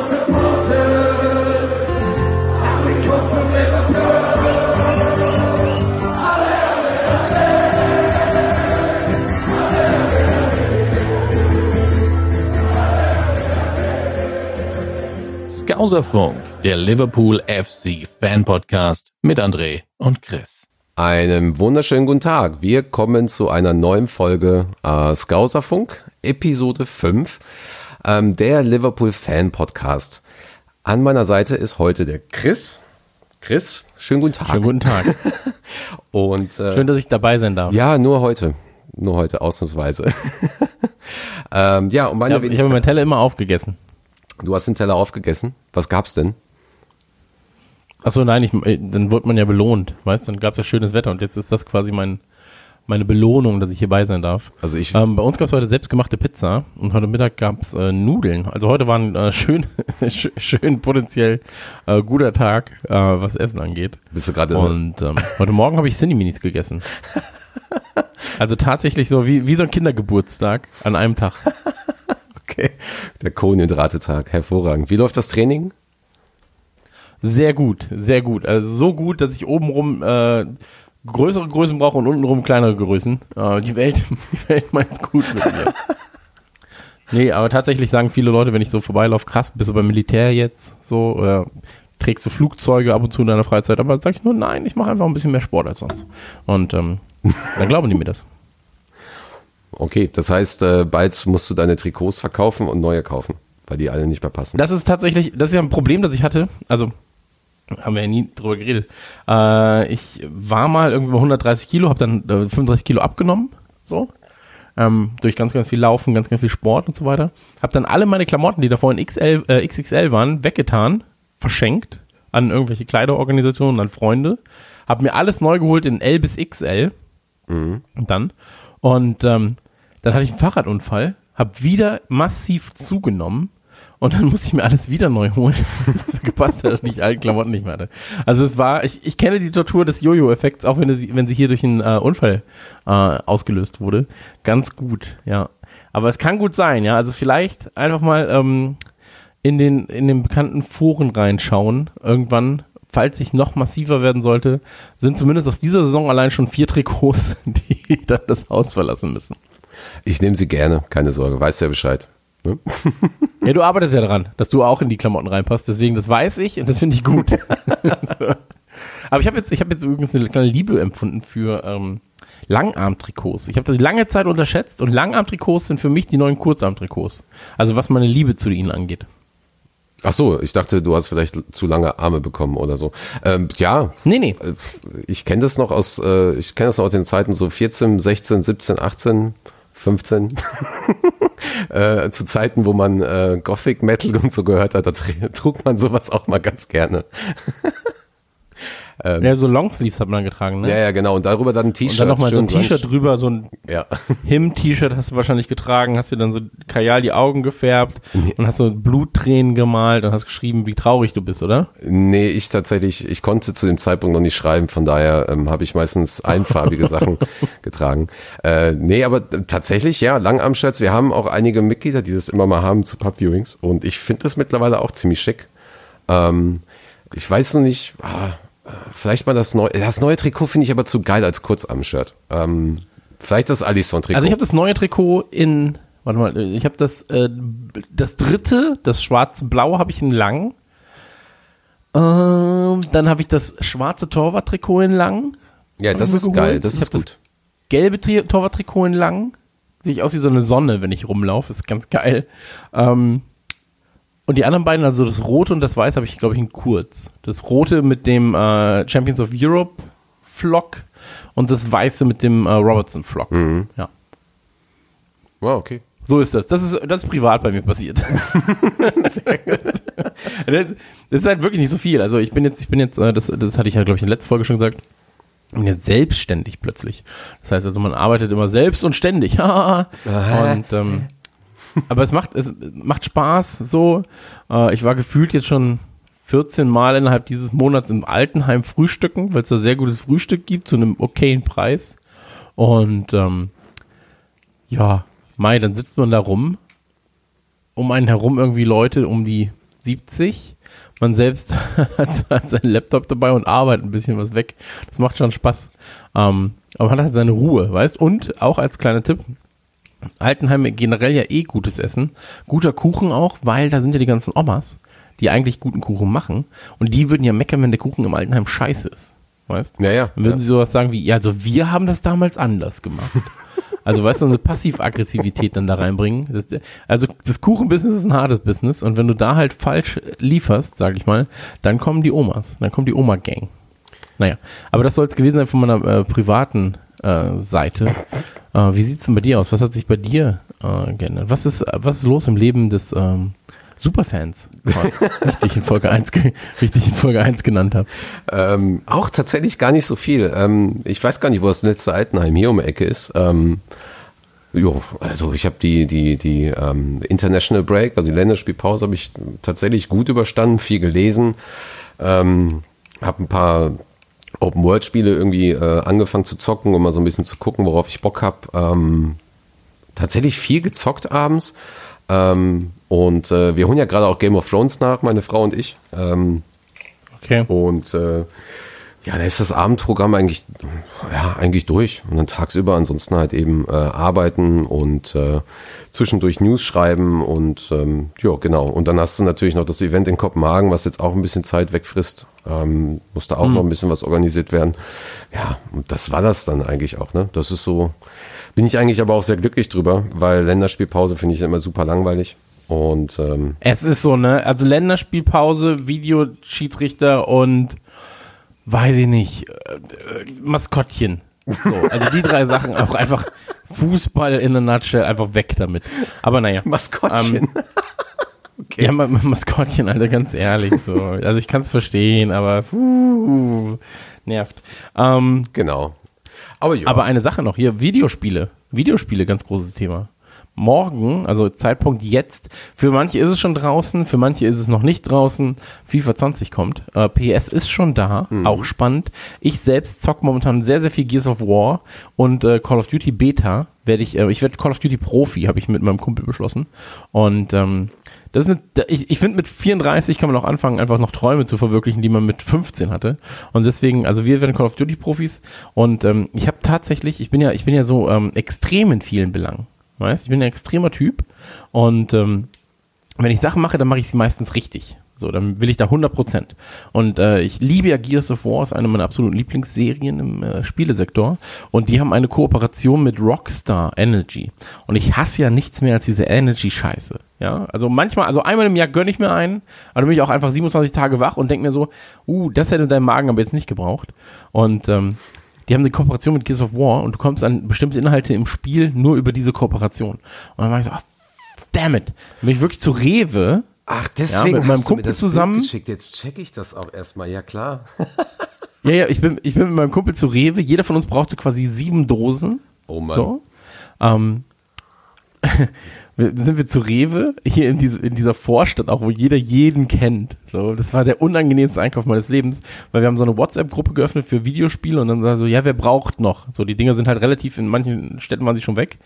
supporters, and der Liverpool FC Fan Podcast mit André und Chris. Einen wunderschönen guten Tag. Wir kommen zu einer neuen Folge äh, Skauserfunk, Episode 5, ähm, der Liverpool Fan Podcast. An meiner Seite ist heute der Chris. Chris, schönen guten Tag. Schönen guten Tag. Und äh, Schön, dass ich dabei sein darf. ja, nur heute. Nur heute, ausnahmsweise. ähm, ja, und meine ich habe ich habe meinen Teller immer aufgegessen. Du hast den Teller aufgegessen. Was gab's denn? Achso, nein, ich, äh, dann wurde man ja belohnt, weißt Dann gab es ja schönes Wetter und jetzt ist das quasi mein, meine Belohnung, dass ich hierbei sein darf. Also ich, Ähm, bei uns gab es heute selbstgemachte Pizza und heute Mittag gab es äh, Nudeln. Also heute war ein äh, schön, sch- schön potenziell äh, guter Tag, äh, was Essen angeht. bist du gerade Und ähm, heute Morgen habe ich Cineminis gegessen. Also tatsächlich so wie, wie so ein Kindergeburtstag an einem Tag. okay. Der Kohlenhydratetag, hervorragend. Wie läuft das Training? Sehr gut, sehr gut. Also so gut, dass ich obenrum äh, größere Größen brauche und untenrum kleinere Größen. Äh, die Welt, die Welt meint's gut mit mir. nee, aber tatsächlich sagen viele Leute, wenn ich so vorbeilaufe, krass, bist du beim Militär jetzt so, äh, trägst du Flugzeuge ab und zu in deiner Freizeit, aber dann sag ich nur, nein, ich mache einfach ein bisschen mehr Sport als sonst. Und ähm, dann glauben die mir das. Okay, das heißt, äh, bald musst du deine Trikots verkaufen und neue kaufen, weil die alle nicht mehr passen. Das ist tatsächlich, das ist ja ein Problem, das ich hatte. Also, haben wir ja nie drüber geredet. Äh, ich war mal irgendwie bei 130 Kilo, habe dann äh, 35 Kilo abgenommen, so. Ähm, durch ganz, ganz viel Laufen, ganz, ganz viel Sport und so weiter. Habe dann alle meine Klamotten, die davor in XL, äh, XXL waren, weggetan, verschenkt an irgendwelche Kleiderorganisationen, an Freunde. Habe mir alles neu geholt in L bis XL. Und dann. Und ähm, dann hatte ich einen Fahrradunfall, habe wieder massiv zugenommen und dann musste ich mir alles wieder neu holen, nichts gepasst hat und ich alle Klamotten nicht mehr hatte. Also es war, ich, ich kenne die Tortur des Jojo-Effekts, auch wenn, es, wenn sie hier durch einen äh, Unfall äh, ausgelöst wurde. Ganz gut, ja. Aber es kann gut sein, ja. Also vielleicht einfach mal ähm, in den, in den bekannten Foren reinschauen, irgendwann, falls ich noch massiver werden sollte, sind zumindest aus dieser Saison allein schon vier Trikots, die dann das Haus verlassen müssen. Ich nehme sie gerne, keine Sorge, weißt ja Bescheid. Ne? Ja, du arbeitest ja daran, dass du auch in die Klamotten reinpasst, deswegen das weiß ich und das finde ich gut. Aber ich habe jetzt, ich habe jetzt übrigens eine kleine Liebe empfunden für ähm, Langarmtrikots. Ich habe das lange Zeit unterschätzt und Langarmtrikots sind für mich die neuen Kurzarmtrikots. Also was meine Liebe zu ihnen angeht. Ach so, ich dachte, du hast vielleicht zu lange Arme bekommen oder so. Ähm, ja, Nee, nee. äh, ich kenne das noch aus, äh, ich kenne das noch aus den Zeiten so 14, 16, 17, 18, 15. äh, zu Zeiten, wo man äh, Gothic Metal und so gehört hat, da tr- trug man sowas auch mal ganz gerne. Ja, so Longsleeves hat man getragen, ne? Ja, ja, genau. Und darüber dann ein T-Shirt. Und dann nochmal so ein T-Shirt drüber, so ein Ja. Him-T-Shirt hast du wahrscheinlich getragen, hast dir dann so Kajal die Augen gefärbt und hast so Bluttränen gemalt und hast geschrieben, wie traurig du bist, oder? Nee, ich tatsächlich, ich konnte zu dem Zeitpunkt noch nicht schreiben, von daher ähm, habe ich meistens einfarbige Sachen getragen. Äh, nee, aber tatsächlich, ja, Langarmshirts, wir haben auch einige Mitglieder, die das immer mal haben zu Pub-Viewings und ich finde das mittlerweile auch ziemlich schick. Ähm, ich weiß noch nicht, ah, vielleicht mal das neue, das neue Trikot finde ich aber zu geil als Kurzarmshirt. Ähm, vielleicht das Alisson-Trikot. Also ich habe das neue Trikot in, warte mal, ich habe das, äh, das dritte, das schwarz-blau habe ich in lang. Ähm, dann habe ich das schwarze Torwart-Trikot in lang. ja, das ist geholt. geil, das Ich ist gut. Gelbe Tri- Torwart-Trikot in lang. Sehe ich aus wie so eine Sonne, wenn ich rumlaufe. Ist ganz geil. Ähm, und die anderen beiden, also das rote und das weiß, habe ich, glaube ich, in kurz. Das rote mit dem äh, Champions of Europe Flock und das weiße mit dem äh, Robertson Flock. Mhm. Ja. Wow, okay. So ist das. Das ist, das ist privat bei mir passiert. das, das ist halt wirklich nicht so viel. Also ich bin jetzt, ich bin jetzt, äh, das, das hatte ich ja, glaube ich, in der letzten Folge schon gesagt, ich bin jetzt selbstständig plötzlich. Das heißt also, man arbeitet immer selbst und ständig. und ähm, aber es macht, es macht Spaß so. Äh, ich war gefühlt jetzt schon 14 Mal innerhalb dieses Monats im Altenheim frühstücken, weil es da sehr gutes Frühstück gibt zu einem okayen Preis. Und ähm, ja, Mai, dann sitzt man da rum, um einen herum irgendwie Leute um die 70. Man selbst hat, hat seinen Laptop dabei und arbeitet ein bisschen was weg. Das macht schon Spaß. Ähm, aber man hat halt seine Ruhe, weißt? Und auch als kleiner Tipp, Altenheim generell ja eh gutes Essen. Guter Kuchen auch, weil da sind ja die ganzen Omas, die eigentlich guten Kuchen machen. Und die würden ja meckern, wenn der Kuchen im Altenheim scheiße ist. Weißt? Ja, ja. Dann würden ja. sie sowas sagen wie, ja, also wir haben das damals anders gemacht. Also weißt du, so eine Passivaggressivität dann da reinbringen. Das, also das Kuchenbusiness ist ein hartes Business und wenn du da halt falsch lieferst, sag ich mal, dann kommen die Omas, dann kommt die Oma-Gang. Naja, aber das soll es gewesen sein von meiner äh, privaten äh, Seite. Äh, wie sieht's denn bei dir aus? Was hat sich bei dir äh, geändert? Was ist, was ist los im Leben des ähm, Superfans? richtig in Folge 1, ge- richtig in Folge 1 genannt habe. Ähm, auch tatsächlich gar nicht so viel. Ähm, ich weiß gar nicht, wo das letzte Altenheim hier um die Ecke ist. Ähm, jo, also ich habe die, die, die ähm, International Break, also die Länderspielpause, habe ich tatsächlich gut überstanden, viel gelesen, ähm, habe ein paar Open-World-Spiele irgendwie äh, angefangen zu zocken, um mal so ein bisschen zu gucken, worauf ich Bock habe. Ähm, tatsächlich viel gezockt abends. Ähm, und äh, wir holen ja gerade auch Game of Thrones nach, meine Frau und ich. Ähm, Okay. und äh, ja, da ist das Abendprogramm eigentlich, ja, eigentlich durch. Und dann tagsüber ansonsten halt eben äh, arbeiten und äh, zwischendurch News schreiben und ähm, ja, genau. Und dann hast du natürlich noch das Event in Kopenhagen, was jetzt auch ein bisschen Zeit wegfrisst. Ähm, musste auch noch ein bisschen was organisiert werden. Ja, und das war das dann eigentlich auch, ne? Das ist so, bin ich eigentlich aber auch sehr glücklich drüber, weil Länderspielpause finde ich immer super langweilig. Und ähm, Es ist so, ne? Also Länderspielpause, Videoschiedsrichter und weiß ich nicht, äh, äh, Maskottchen. So, also die drei Sachen auch einfach Fußball in a nutshell, einfach weg damit. Aber naja. Maskottchen. Ja, Ma Ma- Maskottchen, Alter, ganz ehrlich. So. Also ich kann es verstehen, aber puh, nervt. Ähm, genau. Aber ja. aber eine Sache noch hier, Videospiele. Videospiele, ganz großes Thema. Morgen, also Zeitpunkt jetzt, für manche ist es schon draußen, für manche ist es noch nicht draußen. FIFA 20 kommt. Äh, PS ist schon da, auch spannend. Ich selbst zock momentan sehr, sehr viel Gears of War und äh, Call of Duty Beta werde ich, äh, ich werde Call of Duty Profi, habe ich mit meinem Kumpel beschlossen. Und ähm, das ist eine, ich, ich finde, mit 34 kann man auch anfangen, einfach noch Träume zu verwirklichen, die man mit 15 hatte. Und deswegen, also wir werden Call of Duty Profis und ähm, ich habe tatsächlich, ich bin ja, ich bin ja so ähm, extrem in vielen Belangen. Weißt, ich bin ein extremer Typ und ähm, wenn ich Sachen mache, dann mache ich sie meistens richtig. So, dann will ich da 100%. Und äh, ich liebe ja Gears of War, ist eine meiner absoluten Lieblingsserien im äh, Spielesektor. Und die haben eine Kooperation mit Rockstar Energy. Und ich hasse ja nichts mehr als diese Energy-Scheiße. Ja, also manchmal, also einmal im Jahr gönne ich mir einen, aber dann bin ich auch einfach 27 Tage wach und denke mir so, uh, das hätte dein Magen aber jetzt nicht gebraucht. Und ähm, die haben eine Kooperation mit Gears of War und du kommst an bestimmte Inhalte im Spiel nur über diese Kooperation. Und dann war ich so, ah, damn it. Bin ich wirklich zu Rewe Ach, Ja, mit meinem Kumpel zusammen. geschickt. Jetzt check ich das auch erstmal. Ja, klar. Ja, ja, ich bin, ich bin mit meinem Kumpel zu Rewe. Jeder von uns brauchte quasi sieben Dosen. Oh Mann. So. Ähm, sind wir zu Rewe, hier in, diese, in dieser Vorstadt, auch wo jeder jeden kennt. So, das war der unangenehmste Einkauf meines Lebens, weil wir haben so eine WhatsApp-Gruppe geöffnet für Videospiele und dann war so, ja, wer braucht noch? So, die Dinger sind halt relativ, in manchen Städten waren sie schon weg.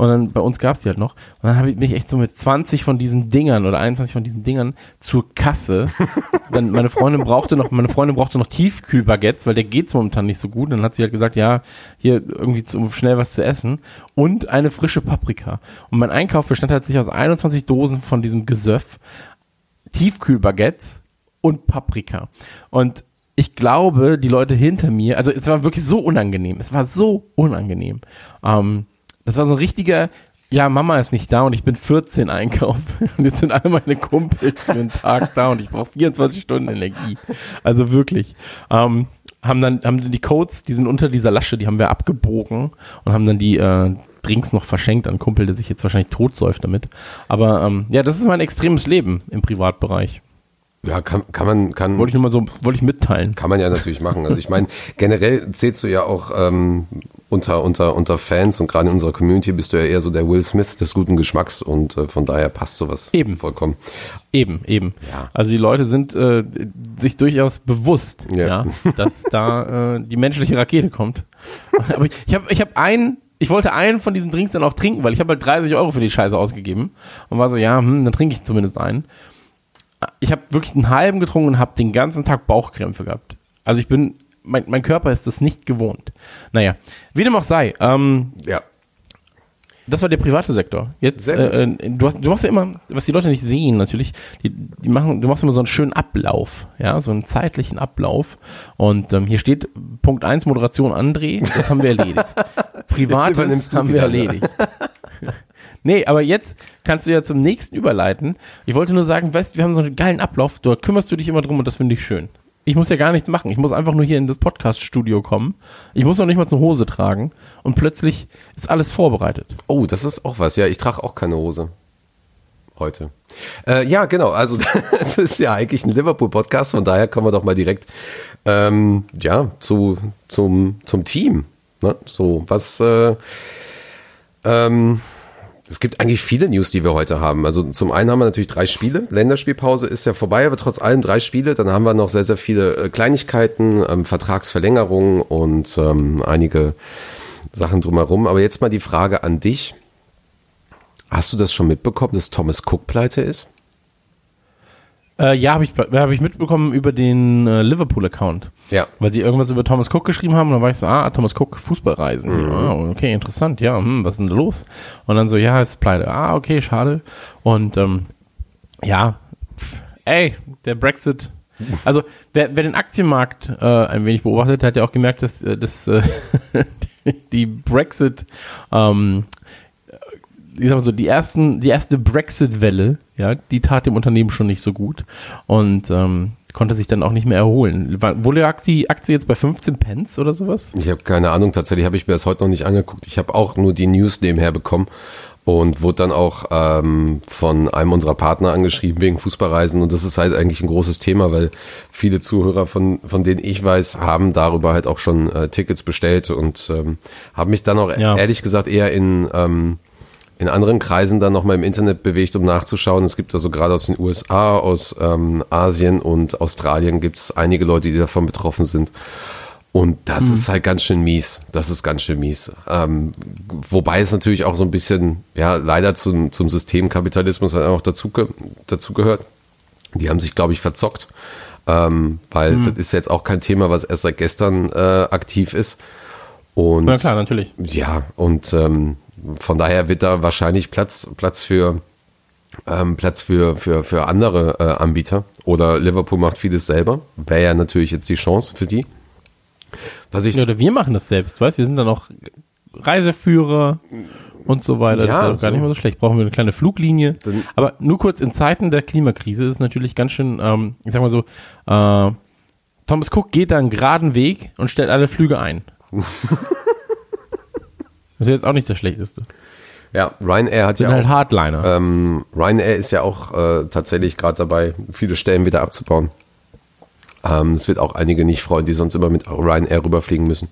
Und dann bei uns gab's die halt noch. Und dann habe ich mich echt so mit 20 von diesen Dingern oder 21 von diesen Dingern zur Kasse. Dann meine Freundin brauchte noch, meine Freundin brauchte noch Tiefkühlbaguettes, weil der geht's momentan nicht so gut. Dann hat sie halt gesagt, ja, hier irgendwie zum schnell was zu essen und eine frische Paprika. Und mein Einkauf bestand halt sich aus 21 Dosen von diesem Gesöff, Tiefkühlbaguettes und Paprika. Und ich glaube, die Leute hinter mir, also es war wirklich so unangenehm. Es war so unangenehm. Ähm, das war so ein richtiger, ja, Mama ist nicht da und ich bin 14 Einkauf. Und jetzt sind alle meine Kumpels für einen Tag da und ich brauche 24 Stunden Energie. Also wirklich. Ähm, haben dann, haben dann die Codes, die sind unter dieser Lasche, die haben wir abgebogen und haben dann die äh, Drinks noch verschenkt an Kumpel, der sich jetzt wahrscheinlich totsäuft damit. Aber ähm, ja, das ist mein extremes Leben im Privatbereich. Ja, kann, kann man, kann, Wollte ich nur mal so, wollte ich mitteilen. kann man ja natürlich machen. Also ich meine, generell zählst du ja auch ähm, unter, unter, unter Fans und gerade in unserer Community bist du ja eher so der Will Smith des guten Geschmacks und äh, von daher passt sowas Eben. vollkommen. Eben, eben. Ja. Also die Leute sind äh, sich durchaus bewusst, Ja. ja. dass da äh, die menschliche Rakete kommt. Aber ich, ich habe ich hab einen, ich wollte einen von diesen Drinks dann auch trinken, weil ich habe halt 30 Euro für die Scheiße ausgegeben und war so, ja, hm, dann trinke ich zumindest einen. Ich habe wirklich einen halben getrunken und habe den ganzen Tag Bauchkrämpfe gehabt. Also ich bin, mein, mein Körper ist das nicht gewohnt. Naja, wie dem auch sei, ähm, Ja. das war der private Sektor. Jetzt, äh, äh, du, hast, du machst ja immer, was die Leute nicht sehen natürlich, die, die machen, du machst immer so einen schönen Ablauf, ja, so einen zeitlichen Ablauf. Und ähm, hier steht Punkt 1 Moderation André, das haben wir erledigt. Privates haben wir ne? erledigt. Nee, aber jetzt kannst du ja zum nächsten überleiten. Ich wollte nur sagen, weißt, wir haben so einen geilen Ablauf, da kümmerst du dich immer drum und das finde ich schön. Ich muss ja gar nichts machen. Ich muss einfach nur hier in das Podcast-Studio kommen. Ich muss noch nicht mal eine Hose tragen und plötzlich ist alles vorbereitet. Oh, das ist auch was. Ja, ich trage auch keine Hose. Heute. Äh, ja, genau. Also, es ist ja eigentlich ein Liverpool-Podcast, von daher kommen wir doch mal direkt ähm, ja, zu, zum, zum Team. Ne? So, was. Äh, ähm, es gibt eigentlich viele News, die wir heute haben. Also zum einen haben wir natürlich drei Spiele. Länderspielpause ist ja vorbei, aber trotz allem drei Spiele. Dann haben wir noch sehr, sehr viele äh, Kleinigkeiten, ähm, Vertragsverlängerungen und ähm, einige Sachen drumherum. Aber jetzt mal die Frage an dich. Hast du das schon mitbekommen, dass Thomas Cook pleite ist? Äh, ja, habe ich, hab ich mitbekommen über den äh, Liverpool-Account. Ja. Weil sie irgendwas über Thomas Cook geschrieben haben und dann war ich so, ah, Thomas Cook, Fußballreisen. Mhm. Ah, okay, interessant, ja, hm, was ist denn da los? Und dann so, ja, ist pleite. Ah, okay, schade. Und ähm, ja, pff, ey, der Brexit. Also, wer, wer den Aktienmarkt äh, ein wenig beobachtet, hat ja auch gemerkt, dass, äh, dass äh, die Brexit ähm, ich sag mal so, die ersten, die erste Brexit-Welle, ja, die tat dem Unternehmen schon nicht so gut und ähm, konnte sich dann auch nicht mehr erholen. Wo lag die Aktie jetzt bei 15 Pence oder sowas? Ich habe keine Ahnung, tatsächlich habe ich mir das heute noch nicht angeguckt. Ich habe auch nur die News nebenher bekommen und wurde dann auch ähm, von einem unserer Partner angeschrieben wegen Fußballreisen und das ist halt eigentlich ein großes Thema, weil viele Zuhörer, von, von denen ich weiß, haben darüber halt auch schon äh, Tickets bestellt und ähm, haben mich dann auch Ja. ehrlich gesagt eher in... Ähm, in anderen Kreisen dann nochmal im Internet bewegt, um nachzuschauen. Es gibt also gerade aus den USA, aus ähm, Asien und Australien gibt es einige Leute, die davon betroffen sind. Und das ist halt ganz schön mies. Das ist ganz schön mies. Ähm, wobei es natürlich auch so ein bisschen, ja, leider zum, zum Systemkapitalismus halt auch dazu, dazu gehört. Die haben sich, glaube ich, verzockt. Ähm, weil das ist jetzt auch kein Thema, was erst seit gestern äh, aktiv ist. Und Na klar, natürlich. ja, und ähm, von daher wird da wahrscheinlich Platz, Platz für ähm, Platz für, für, für andere äh, Anbieter. Oder Liverpool macht vieles selber. Wäre ja natürlich jetzt die Chance für die. Was ich oder wir machen das selbst, weißt Wir sind dann auch Reiseführer und so weiter. das Ja, ist ja auch gar so. nicht mal so schlecht. Brauchen wir eine kleine Fluglinie. Dann- Aber nur kurz, in Zeiten der Klimakrise ist es natürlich ganz schön, ähm, ich sag mal so, äh, Thomas Cook geht da einen geraden Weg und stellt alle Flüge ein. das ist jetzt auch nicht das Schlechteste. ja, Ryanair hat Sind ja halt auch, Hardliner. ähm, Ryanair ist ja auch äh, tatsächlich gerade dabei, viele Stellen wieder abzubauen. Ähm, es wird auch einige nicht freuen, die sonst immer mit Ryanair rüberfliegen müssen.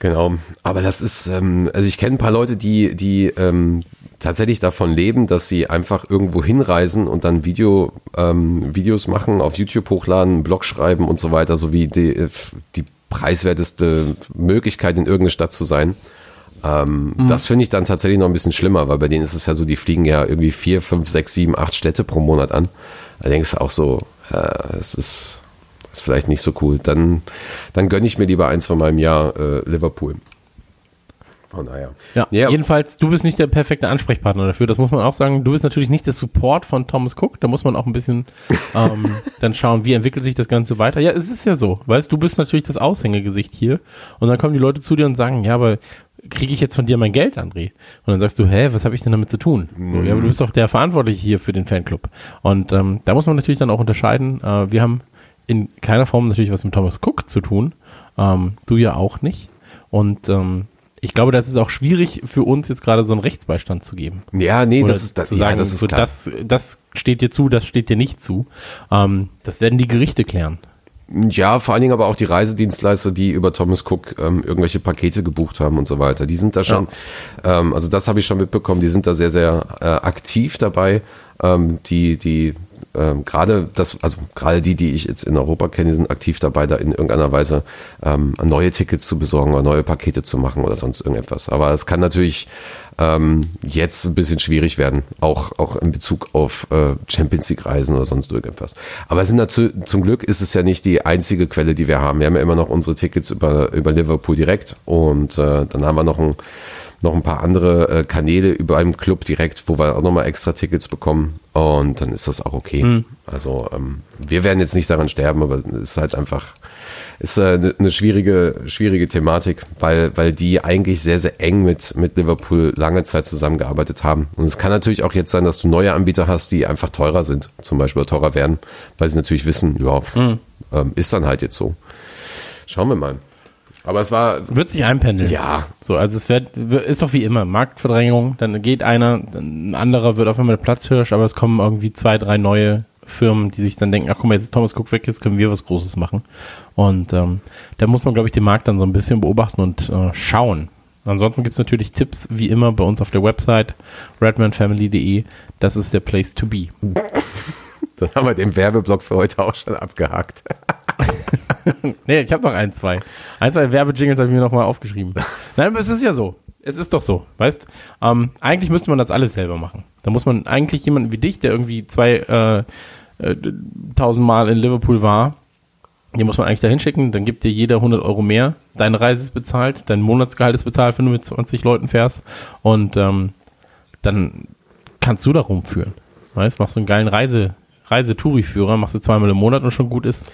Genau, aber das ist, ähm, also ich kenne ein paar Leute, die, die ähm, tatsächlich davon leben, dass sie einfach irgendwo hinreisen und dann Video, ähm, Videos machen, auf YouTube hochladen, einen Blog schreiben und so weiter, sowie die, die preiswerteste Möglichkeit in irgendeine Stadt zu sein. Ähm, Das finde ich dann tatsächlich noch ein bisschen schlimmer, weil bei denen ist es ja so, die fliegen ja irgendwie vier, fünf, sechs, sieben, acht Städte pro Monat an. Du auch so, äh, es ist, ist vielleicht nicht so cool. Dann, dann gönne ich mir lieber eins von meinem Jahr äh, Liverpool. Von daher. Ja, Ja. jedenfalls, du bist nicht der perfekte Ansprechpartner dafür, das muss man auch sagen. Du bist natürlich nicht der Support von Thomas Cook, da muss man auch ein bisschen ähm, dann schauen, wie entwickelt sich das Ganze weiter. Ja, es ist ja so, weißt du, bist natürlich das Aushängegesicht hier und dann kommen die Leute zu dir und sagen, ja, aber kriege ich jetzt von dir mein Geld, André? Und dann sagst du, hä, was habe ich denn damit zu tun? So, ja, aber du bist doch der Verantwortliche hier für den Fanclub. Und ähm, da muss man natürlich dann auch unterscheiden. Äh, wir haben in keiner Form natürlich was mit Thomas Cook zu tun, ähm, du ja auch nicht. Und ähm, ich glaube, das ist auch schwierig für uns jetzt gerade so einen Rechtsbeistand zu geben. Ja, nee, Oder das ist das, zu sagen, ja, das ist so, klar. das, das steht dir zu, das steht dir nicht zu. Ähm, das werden die Gerichte klären. Ja, vor allen Dingen aber auch die Reisedienstleister, die über Thomas Cook ähm, irgendwelche Pakete gebucht haben und so weiter. Die sind da schon, ähm, also das habe ich schon mitbekommen, die sind da sehr, sehr äh, aktiv dabei. Ähm, die, die ähm, gerade das, also gerade die, die ich jetzt in Europa kenne, die sind aktiv dabei, da in irgendeiner Weise ähm, neue Tickets zu besorgen oder neue Pakete zu machen oder sonst irgendetwas. Aber es kann natürlich ähm, jetzt ein bisschen schwierig werden, auch, auch in Bezug auf äh, Champions League Reisen oder sonst irgendetwas. Aber es sind dazu, zum Glück ist es ja nicht die einzige Quelle, die wir haben. Wir haben ja immer noch unsere Tickets über, über Liverpool direkt und äh, dann haben wir noch ein noch ein paar andere äh, Kanäle über einem Club direkt, wo wir auch nochmal extra Tickets bekommen. Und dann ist das auch okay. Also ähm, wir werden jetzt nicht daran sterben, aber es ist halt einfach, ist äh, eine schwierige, schwierige Thematik, weil, weil die eigentlich sehr, sehr eng mit, mit Liverpool lange Zeit zusammengearbeitet haben. Und es kann natürlich auch jetzt sein, dass du neue Anbieter hast, die einfach teurer sind, zum Beispiel oder teurer werden, weil sie natürlich wissen, ja, ähm, ist dann halt jetzt so. Schauen wir mal. Aber es war, Wird sich einpendeln. ja, So, also es wird, ist doch wie immer, Marktverdrängung, dann geht einer, dann ein anderer wird auf einmal Platzhirsch, aber es kommen irgendwie zwei, drei neue Firmen, die sich dann denken, ach guck mal, jetzt ist Thomas Cook weg, jetzt können wir was Großes machen. Und ähm, da muss man, glaube ich, den Markt dann so ein bisschen beobachten und äh, schauen. Ansonsten gibt's natürlich Tipps, wie immer, bei uns auf der Website redmanfamily.de. Das ist der Place to be. dann haben wir den Werbeblock für heute auch schon abgehakt. Nee, ich habe noch ein, zwei. Ein, zwei Werbejingles habe ich mir noch mal aufgeschrieben. Nein, aber es ist ja so. Es ist doch so, weißt? Ähm, eigentlich müsste man das alles selber machen. Da muss man eigentlich jemanden wie dich, der irgendwie zwei äh, äh, tausendmal in Liverpool war, den muss man eigentlich da hinschicken, dann gibt dir jeder 100 Euro mehr, deine Reise ist bezahlt, dein Monatsgehalt ist bezahlt, wenn du mit 20 Leuten fährst und ähm, dann kannst du da rumführen. Weißt, machst du einen geilen Reise, Reisetouri-Führer, machst du zweimal im Monat und schon gut ist.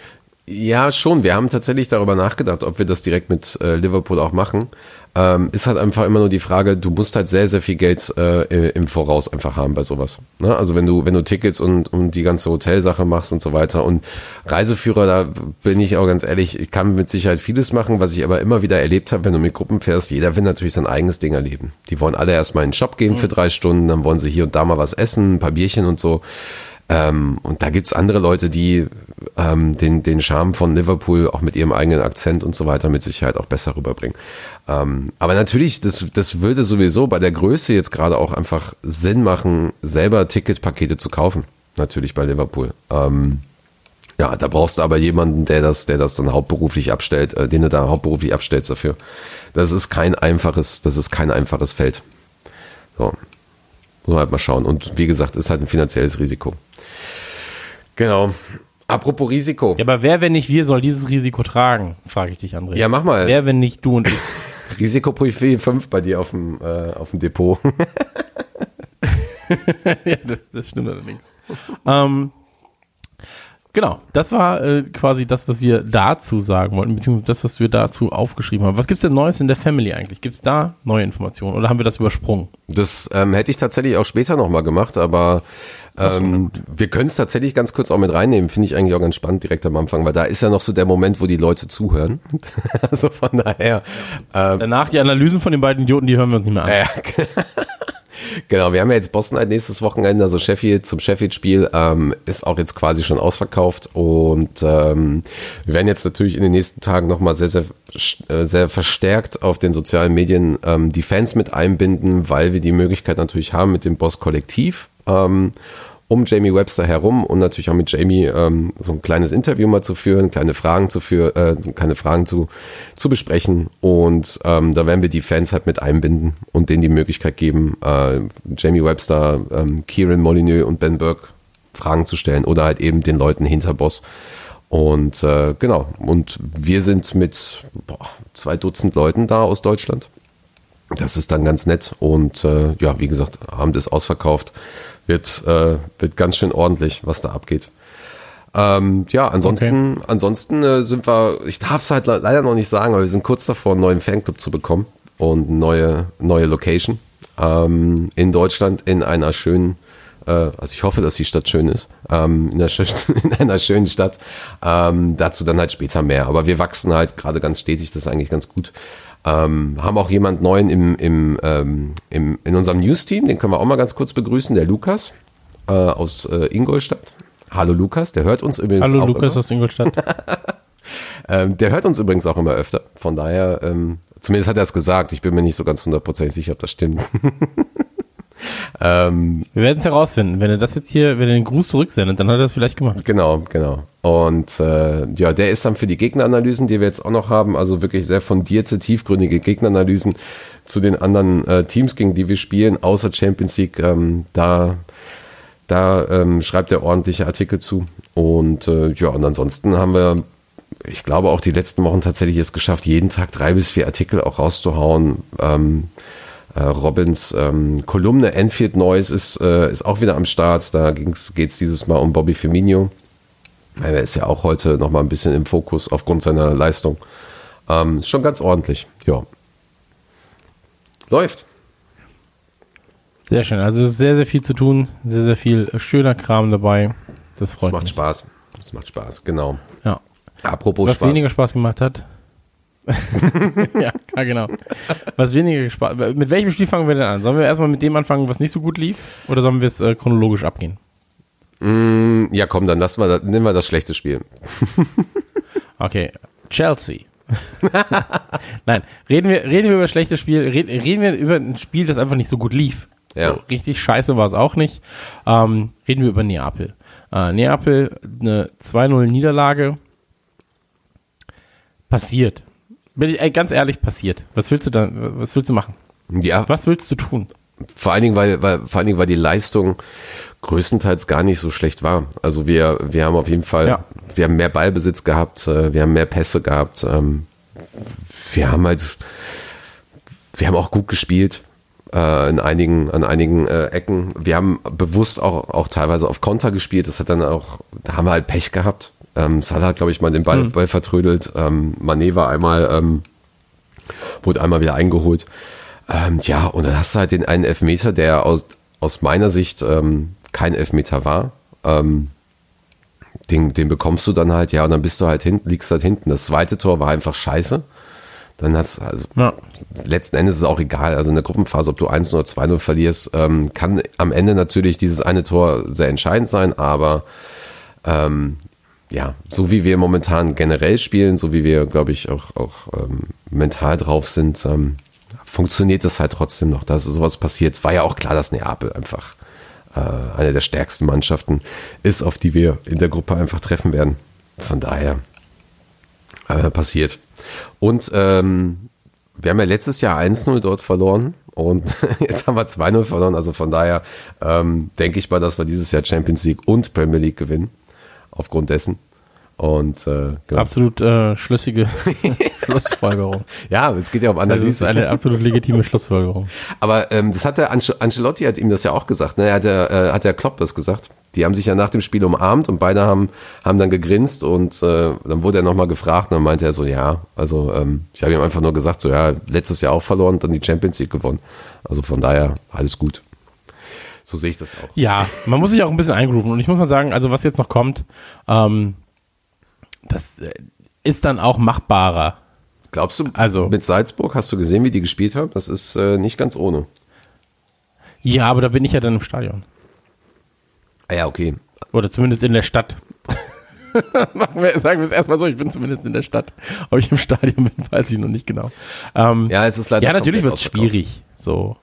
Ja, schon. Wir haben tatsächlich darüber nachgedacht, ob wir das direkt mit äh, Liverpool auch machen. Ähm, ist halt einfach immer nur die Frage, du musst halt sehr, sehr viel Geld äh, im Voraus einfach haben bei sowas. Ne? Also wenn du, wenn du Tickets und, und die ganze Hotelsache machst und so weiter. Und Reiseführer, da bin ich auch ganz ehrlich, ich kann mit Sicherheit vieles machen, was ich aber immer wieder erlebt habe, wenn du mit Gruppen fährst, jeder will natürlich sein eigenes Ding erleben. Die wollen alle erstmal in den Shop gehen für drei Stunden, dann wollen sie hier und da mal was essen, ein paar Bierchen und so. Ähm, und da gibt's andere Leute, die ähm, den, den Charme von Liverpool auch mit ihrem eigenen Akzent und so weiter mit Sicherheit auch besser rüberbringen. Ähm, aber natürlich, das, das würde sowieso bei der Größe jetzt gerade auch einfach Sinn machen, selber Ticketpakete zu kaufen. Natürlich bei Liverpool. Ähm, ja, da brauchst du aber jemanden, der das, der das dann hauptberuflich abstellt, äh, den du da hauptberuflich abstellst dafür. Das ist kein einfaches, das ist kein einfaches Feld. So. Muss man halt mal schauen. Und wie gesagt, ist halt ein finanzielles Risiko. Genau. Apropos Risiko. Ja, aber wer, wenn nicht wir, soll dieses Risiko tragen? Frage ich dich, André. Ja, mach mal. Wer, wenn nicht du und ich? Risikoprofil 5 bei dir auf dem, äh, auf dem Depot. ja, das, das stimmt allerdings. ähm, genau, das war äh, quasi das, was wir dazu sagen wollten, beziehungsweise das, was wir dazu aufgeschrieben haben. Was gibt's denn Neues in der Family eigentlich? Gibt's da neue Informationen oder haben wir das übersprungen? Das ähm, hätte ich tatsächlich auch später nochmal gemacht, aber ähm, wir können es tatsächlich ganz kurz auch mit reinnehmen. Finde ich eigentlich auch ganz spannend direkt am Anfang, weil da ist ja noch so der Moment, wo die Leute zuhören. also von daher. Ähm, Danach die Analysen von den beiden Idioten, die hören wir uns nicht mehr an. Ja, genau, wir haben ja jetzt Boston halt nächstes Wochenende, also Sheffield zum Sheffield-Spiel, ähm, ist auch jetzt quasi schon ausverkauft und ähm, wir werden jetzt natürlich in den nächsten Tagen nochmal sehr, sehr, äh, sehr verstärkt auf den sozialen Medien ähm, die Fans mit einbinden, weil wir die Möglichkeit natürlich haben mit dem Boss-Kollektiv. Ähm, um Jamie Webster herum und natürlich auch mit Jamie ähm, so ein kleines Interview mal zu führen, kleine Fragen zu führen, äh, kleine Fragen zu, zu besprechen und ähm, da werden wir die Fans halt mit einbinden und denen die Möglichkeit geben, äh, Jamie Webster, ähm, Kieran Molyneux und Ben Burke Fragen zu stellen oder halt eben den Leuten hinter Boss. Und äh, genau, und wir sind mit boah, zwei Dutzend Leuten da aus Deutschland. Das ist dann ganz nett und äh, ja, wie gesagt, Abend ist ausverkauft wird, äh, wird ganz schön ordentlich, was da abgeht. Ähm, ja, ansonsten, okay. ansonsten äh, sind wir, ich darf es halt leider noch nicht sagen, aber wir sind kurz davor, einen neuen Fanclub zu bekommen und eine neue, neue Location ähm, in Deutschland in einer schönen, äh, also ich hoffe, dass die Stadt schön ist, ähm, in, einer schönen, in einer schönen Stadt. Ähm, dazu dann halt später mehr. Aber wir wachsen halt gerade ganz stetig, das ist eigentlich ganz gut. Ähm, haben auch jemand neuen im, im, ähm, im, in unserem News-Team, den können wir auch mal ganz kurz begrüßen, der Lukas äh, aus äh, Ingolstadt. Hallo Lukas, der hört uns übrigens Hallo auch Lukas immer. aus Ingolstadt. Ähm, der hört uns übrigens auch immer öfter. Von daher, ähm, zumindest hat er es gesagt. Ich bin mir nicht so ganz hundertprozentig sicher, ob das stimmt. ähm, Wir werden es herausfinden. Wenn er das jetzt hier, wenn er den Gruß zurücksendet, dann hat er das vielleicht gemacht. Genau, genau. Und äh, ja, der ist dann für die Gegneranalysen, die wir jetzt auch noch haben, also wirklich sehr fundierte, tiefgründige Gegneranalysen zu den anderen äh, Teams, gegen die wir spielen, außer Champions League. Ähm, da da ähm, schreibt er ordentliche Artikel zu. Und äh, ja, und ansonsten haben wir, ich glaube, auch die letzten Wochen tatsächlich es geschafft, jeden Tag drei bis vier Artikel auch rauszuhauen. Ähm, äh, Robins ähm, Kolumne Enfield Noise ist, äh, ist auch wieder am Start. Da geht es dieses Mal um Bobby Firmino. Er ist ja auch heute noch mal ein bisschen im Fokus aufgrund seiner Leistung. Ähm, ist schon ganz ordentlich, ja. Läuft. Sehr schön. Also es ist sehr, sehr viel zu tun. Sehr, sehr viel schöner Kram dabei. Das Es freut macht mich. Spaß. Es macht Spaß, genau. Ja. Apropos Was Spaß. weniger Spaß gemacht hat. ja, ja, genau. Was weniger Spaß. Mit welchem Spiel fangen wir denn an? Sollen wir erstmal mit dem anfangen, was nicht so gut lief? Oder sollen wir es äh, chronologisch abgehen? Mm, ja, komm, dann lassen wir das, nehmen wir das schlechte Spiel. Okay. Chelsea. Nein, reden wir, reden wir über schlechtes Spiel, reden, reden wir über ein Spiel, das einfach nicht so gut lief. Ja. So, richtig scheiße war es auch nicht. Ähm, reden wir über Neapel. Äh, Neapel, eine 2-0-Niederlage. Passiert. Bin ich, ey, ganz ehrlich, passiert. Was willst du da, was willst du machen? Ja, Was willst du tun? Vor allen Dingen, weil, weil, vor allen Dingen, weil die Leistung größtenteils gar nicht so schlecht war. Also wir, wir haben auf jeden Fall, Ja. wir haben mehr Ballbesitz gehabt, äh, wir haben mehr Pässe gehabt, ähm, wir haben halt, wir haben auch gut gespielt äh, in einigen, an einigen äh, Ecken. Wir haben bewusst auch, auch teilweise auf Konter gespielt. Das hat dann auch, da haben wir halt Pech gehabt. Ähm, Salah hat, glaube ich, mal den Ball, Ball vertrödelt. Ähm, Mané war einmal, ähm, wurde einmal wieder eingeholt. Ähm, ja, und dann hast du halt den einen Elfmeter, der aus, aus meiner Sicht ähm, kein Elfmeter war. Ähm, den, den bekommst du dann halt, ja, und dann bist du halt hinten, liegst halt hinten. Das zweite Tor war einfach scheiße. Dann hast also Ja. letzten Endes ist es auch egal. Also in der Gruppenphase, ob du 1 oder 2-0 verlierst, ähm, kann am Ende natürlich dieses eine Tor sehr entscheidend sein, aber ähm, ja, so wie wir momentan generell spielen, so wie wir, glaube ich, auch, auch ähm, mental drauf sind, ähm, funktioniert das halt trotzdem noch, dass sowas passiert. War ja auch klar, dass Neapel einfach äh, eine der stärksten Mannschaften ist, auf die wir in der Gruppe einfach treffen werden. Von daher äh, passiert. Und ähm, wir haben ja letztes Jahr 1-0 dort verloren und jetzt haben wir 2-0 verloren. Also von daher ähm, denke ich mal, dass wir dieses Jahr Champions League und Premier League gewinnen. Aufgrund dessen. Und äh, genau. Absolut äh, schlüssige Schlussfolgerung. ja, es geht ja um Das ist Analyse. eine absolut legitime Schlussfolgerung. Aber ähm, das hat der Ance- Ancelotti hat ihm das ja auch gesagt. Ne? Er hat der, äh, hat der Klopp das gesagt. Die haben sich ja nach dem Spiel umarmt und beide haben, haben dann gegrinst und äh, dann wurde er nochmal gefragt und dann meinte er so, ja, also ähm, ich habe ihm einfach nur gesagt, so ja, letztes Jahr auch verloren und dann die Champions League gewonnen. Also von daher alles gut. So sehe ich das auch. Ja, man muss sich auch ein bisschen eingrooven. Und ich muss mal sagen, also was jetzt noch kommt, ähm, das äh, ist dann auch machbarer. Glaubst du, Also- mit Salzburg, hast du gesehen, wie die gespielt haben? Das ist äh, nicht ganz ohne. Ja, aber da bin ich ja dann im Stadion. Ah ja, okay. Oder zumindest in der Stadt. Machen wir, sagen wir es erstmal so, ich bin zumindest in der Stadt. Ob ich im Stadion bin, weiß ich noch nicht genau. Ähm, Ja, es ist leider ja, natürlich wird es schwierig. So.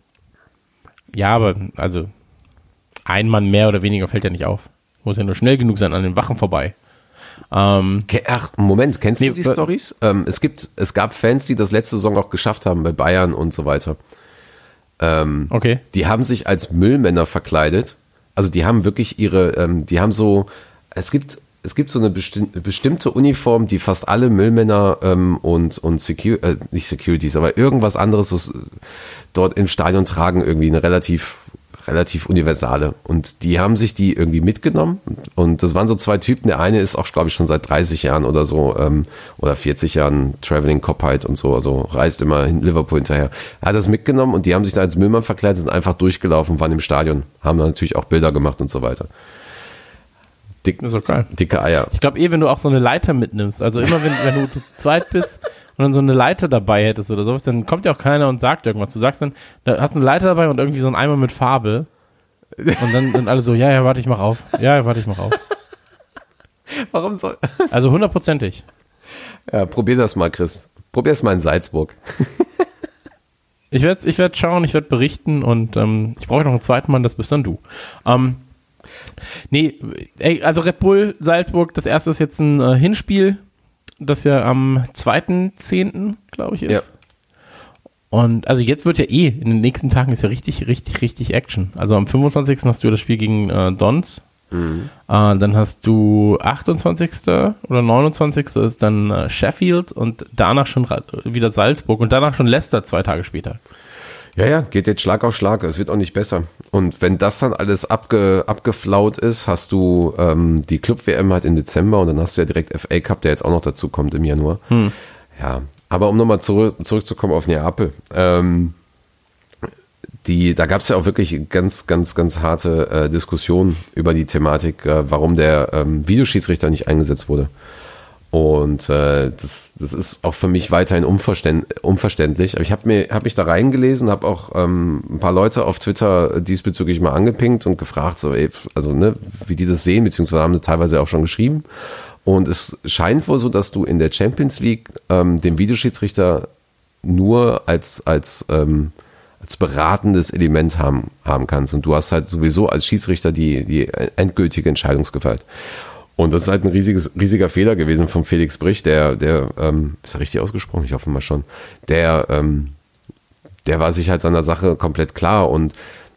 Ja, aber also ein Mann mehr oder weniger fällt ja nicht auf. Muss ja nur schnell genug sein an den Wachen vorbei. Ähm, Ach, Moment, kennst Nee, du die Stories? Ähm, es gibt, es gab Fans, die das letzte Saison auch geschafft haben bei Bayern und so weiter. okay. Die haben sich als Müllmänner verkleidet. Also die haben wirklich ihre, ähm, die haben so, es gibt, es gibt so eine besti bestimmte Uniform, die fast alle Müllmänner ähm, und und Secur äh, nicht Securities, aber irgendwas anderes äh, dort im Stadion tragen irgendwie eine relativ relativ universale. Und die haben sich die irgendwie mitgenommen. Und das waren so zwei Typen. Der eine ist auch, glaube ich, schon seit 30 Jahren oder so ähm, oder 40 Jahren Traveling Copite und so, also reist immer in Liverpool hinterher. Er hat das mitgenommen und die haben sich da als Müllmann verkleidet, sind einfach durchgelaufen, waren im Stadion, haben dann natürlich auch Bilder gemacht und so weiter. Dick, dicke Eier. Ich glaube eh, wenn du auch so eine Leiter mitnimmst, also immer wenn, wenn du zu zweit bist und dann so eine Leiter dabei hättest oder sowas, dann kommt ja auch keiner und sagt irgendwas. Du sagst dann, da hast eine Leiter dabei und irgendwie so ein Eimer mit Farbe und dann sind alle so, ja, ja, warte, ich mach auf. Ja, ja, warte, ich mach auf. Warum soll? Also hundertprozentig. Ja, probier das mal, Chris. Probier es mal in Salzburg. Ich werde ich werd schauen, ich werde berichten und ähm, ich brauche noch einen zweiten Mann, das bist dann du. Ähm, nee, ey, also Red Bull Salzburg, das erste ist jetzt ein äh, Hinspiel, das ja am 2.10., glaube ich, ist. Ja. Und also jetzt wird ja eh, in den nächsten Tagen ist ja richtig, richtig, richtig Action. Also am 25. hast du das Spiel gegen äh, Dons. Mhm. Äh, dann hast du 28. oder 29. ist dann äh, Sheffield und danach schon wieder Salzburg und danach schon Leicester zwei Tage später. Ja, ja, geht jetzt Schlag auf Schlag. Es wird auch nicht besser. Und wenn das dann alles abge, abgeflaut ist, hast du ähm, die Club-WM halt im Dezember und dann hast du ja direkt FA Cup, der jetzt auch noch dazu kommt im Januar. Ja, aber um nochmal zurück, zurückzukommen auf Neapel. Ähm, die, da gab es ja auch wirklich ganz, ganz, ganz harte äh, Diskussionen über die Thematik, äh, warum der ähm, Videoschiedsrichter nicht eingesetzt wurde. Und äh, das, das ist auch für mich weiterhin unverständ, unverständlich. Aber ich habe hab mich da reingelesen, habe auch ähm, ein paar Leute auf Twitter diesbezüglich mal angepinkt und gefragt, so, ey, also ne, wie die das sehen, beziehungsweise haben sie teilweise auch schon geschrieben. Und es scheint wohl so, dass du in der Champions League ähm, den Videoschiedsrichter nur als als ähm, als beratendes Element haben, haben kannst. Und du hast halt sowieso als Schiedsrichter die, die endgültige Entscheidungsgewalt. Und das ist halt ein riesiges, riesiger Fehler gewesen von Felix Brich, der, der, ähm, ist er richtig ausgesprochen? Ich hoffe mal schon. Der, ähm, der war sich halt seiner Sache komplett klar und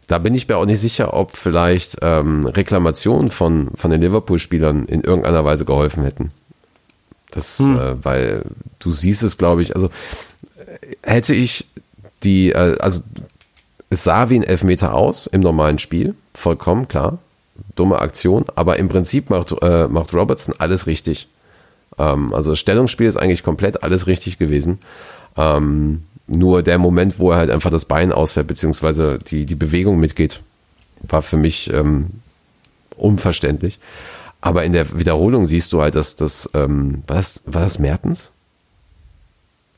da bin ich mir auch nicht sicher, ob vielleicht ähm, Reklamationen von, von den Liverpool-Spielern in irgendeiner Weise geholfen hätten. Das, äh, weil du siehst es, glaube ich, also äh, hätte ich die, äh, also es sah wie ein Elfmeter aus im normalen Spiel, vollkommen klar, dumme Aktion, aber im Prinzip macht, äh, macht Robertson alles richtig. Ähm, also das Stellungsspiel ist eigentlich komplett alles richtig gewesen. Ähm, nur der Moment, wo er halt einfach das Bein ausfährt, beziehungsweise die, die Bewegung mitgeht, war für mich ähm, unverständlich. Aber in der Wiederholung siehst du halt, dass das, ähm, war das, war das Mertens?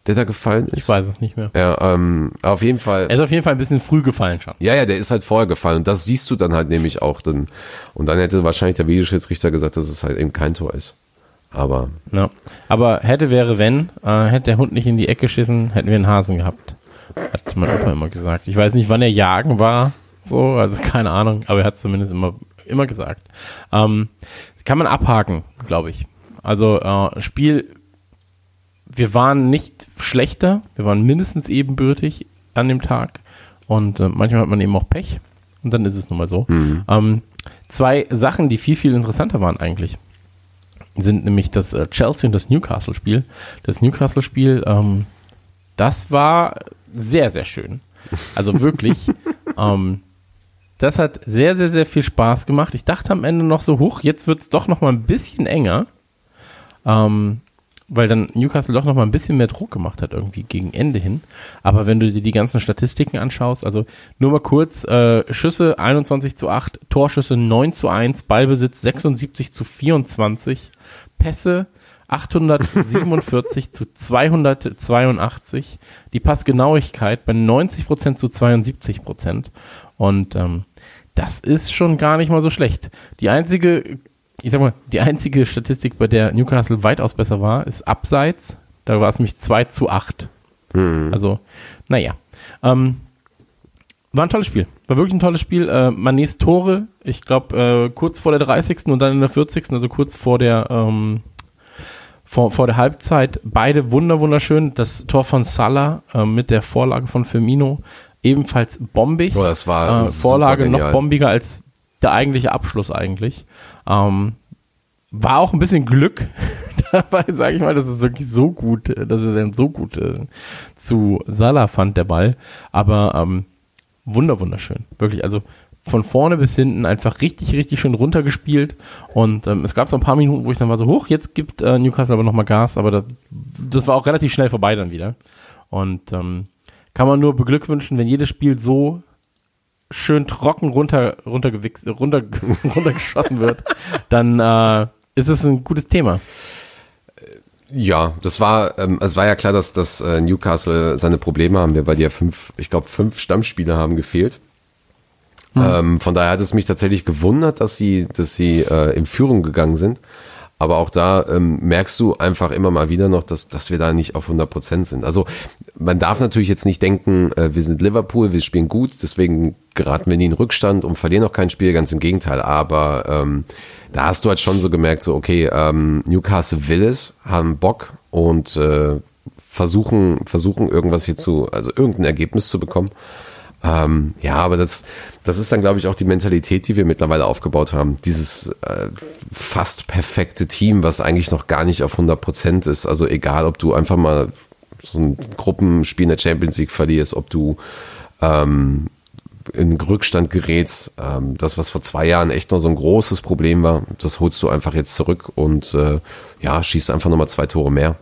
Der da gefallen ist? Ich weiß es nicht mehr. Ja, ähm, auf jeden Fall. Er ist auf jeden Fall ein bisschen früh gefallen schon. Ja, ja, der ist halt vorher gefallen und das siehst du dann halt nämlich auch dann. Und dann hätte wahrscheinlich der Videoschiedsrichter gesagt, dass es halt eben kein Tor ist. Aber Ja. Aber hätte, wäre, wenn, äh, hätte der Hund nicht in die Ecke geschissen, hätten wir einen Hasen gehabt. Hat mein Opa immer gesagt. Ich weiß nicht, wann er jagen war, so, also keine Ahnung, aber er hat es zumindest immer, immer gesagt. Ähm, kann man abhaken, glaube ich. Also, äh, Spiel, wir waren nicht schlechter, wir waren mindestens ebenbürtig an dem Tag und äh, manchmal hat man eben auch Pech und dann ist es nun mal so. Ähm, zwei Sachen, die viel, viel interessanter waren eigentlich sind nämlich das äh, Chelsea und das Newcastle-Spiel. Das Newcastle-Spiel, ähm, das war sehr, sehr schön. Also wirklich. ähm, das hat sehr, sehr, sehr viel Spaß gemacht. Ich dachte am Ende noch so hoch, jetzt wird es doch noch mal ein bisschen enger. Ähm, weil dann Newcastle doch noch mal ein bisschen mehr Druck gemacht hat, irgendwie gegen Ende hin. Aber wenn du dir die ganzen Statistiken anschaust, also nur mal kurz, äh, Schüsse 21 zu 8, Torschüsse 9 zu 1, Ballbesitz 76 zu 24, Pässe 847 zu 282, die Passgenauigkeit bei 90% zu 72%. Und ähm, das ist schon gar nicht mal so schlecht. Die einzige, ich sag mal, die einzige Statistik, bei der Newcastle weitaus besser war, ist Abseits. Da war es nämlich 2 zu 8. Also, naja. Ähm, war ein tolles Spiel. War wirklich ein tolles Spiel. Äh, Manets Tore, ich glaube, äh, kurz vor der 30. und dann in der 40. Also kurz vor der, ähm, vor, vor der Halbzeit. Beide wunder wunderschön. Das Tor von Salah äh, mit der Vorlage von Firmino ebenfalls bombig. Oh, das war äh, Vorlage noch bombiger als der eigentliche Abschluss eigentlich. Ähm, war auch ein bisschen Glück dabei, sage ich mal, dass es wirklich so gut, dass er dann so gut äh, zu Salah fand, der Ball. Aber ähm, wunder wunderschön, wirklich. Also von vorne bis hinten einfach richtig, richtig schön runtergespielt. Und ähm, es gab so ein paar Minuten, wo ich dann war so hoch, jetzt gibt äh, Newcastle aber nochmal Gas, aber das, das war auch relativ schnell vorbei dann wieder. Und ähm, kann man nur beglückwünschen, wenn jedes Spiel so schön trocken runter, runtergewichst, runter, runtergeschossen wird, dann äh, ist es ein gutes Thema. Ja, das war, ähm, es war ja klar, dass, dass äh, Newcastle seine Probleme haben, weil die ja fünf, ich glaube, fünf Stammspieler haben gefehlt. Ähm, von daher hat es mich tatsächlich gewundert, dass sie, dass sie äh, in Führung gegangen sind. Aber auch da ähm, merkst du einfach immer mal wieder noch, dass, dass wir da nicht auf 100 Prozent sind. Also man darf natürlich jetzt nicht denken, äh, wir sind Liverpool, wir spielen gut, deswegen geraten wir nie in Rückstand und verlieren auch kein Spiel, ganz im Gegenteil. Aber ähm, da hast du halt schon so gemerkt, so okay, ähm, Newcastle will es, haben Bock und äh, versuchen, versuchen irgendwas hier zu, also irgendein Ergebnis zu bekommen. Ähm, ja, aber das, das ist dann, glaube ich, auch die Mentalität, die wir mittlerweile aufgebaut haben. Dieses äh, fast perfekte Team, was eigentlich noch gar nicht auf 100 Prozent ist. Also egal, ob du einfach mal so ein Gruppenspiel in der Champions League verlierst, ob du ähm, in Rückstand gerätst. Ähm, das, was vor zwei Jahren echt noch so ein großes Problem war, das holst du einfach jetzt zurück und äh, ja, schießt einfach nochmal zwei Tore mehr.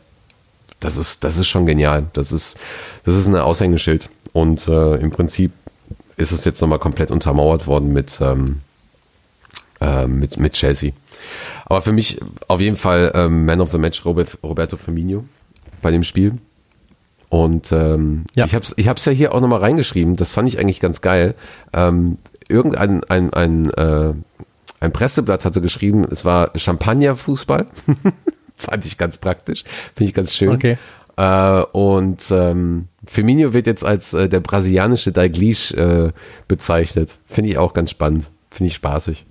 Das ist, das ist schon genial. Das ist, das ist ein Aushängeschild. Und äh, im Prinzip ist es jetzt nochmal komplett untermauert worden mit, ähm, äh, mit, mit Chelsea. Aber für mich auf jeden Fall ähm, Man of the Match Robert, Roberto Firmino bei dem Spiel. Und ähm, Ja. ich habe es ich hab's ja hier auch nochmal reingeschrieben, das fand ich eigentlich ganz geil. Ähm, irgendein ein, ein, äh, ein Presseblatt hatte geschrieben, es war Champagner-Fußball. fand ich ganz praktisch, finde ich ganz schön. Okay. Äh, und ähm, Firmino wird jetzt als äh, der brasilianische Dalglish äh, bezeichnet. Finde ich auch ganz spannend. Finde ich spaßig.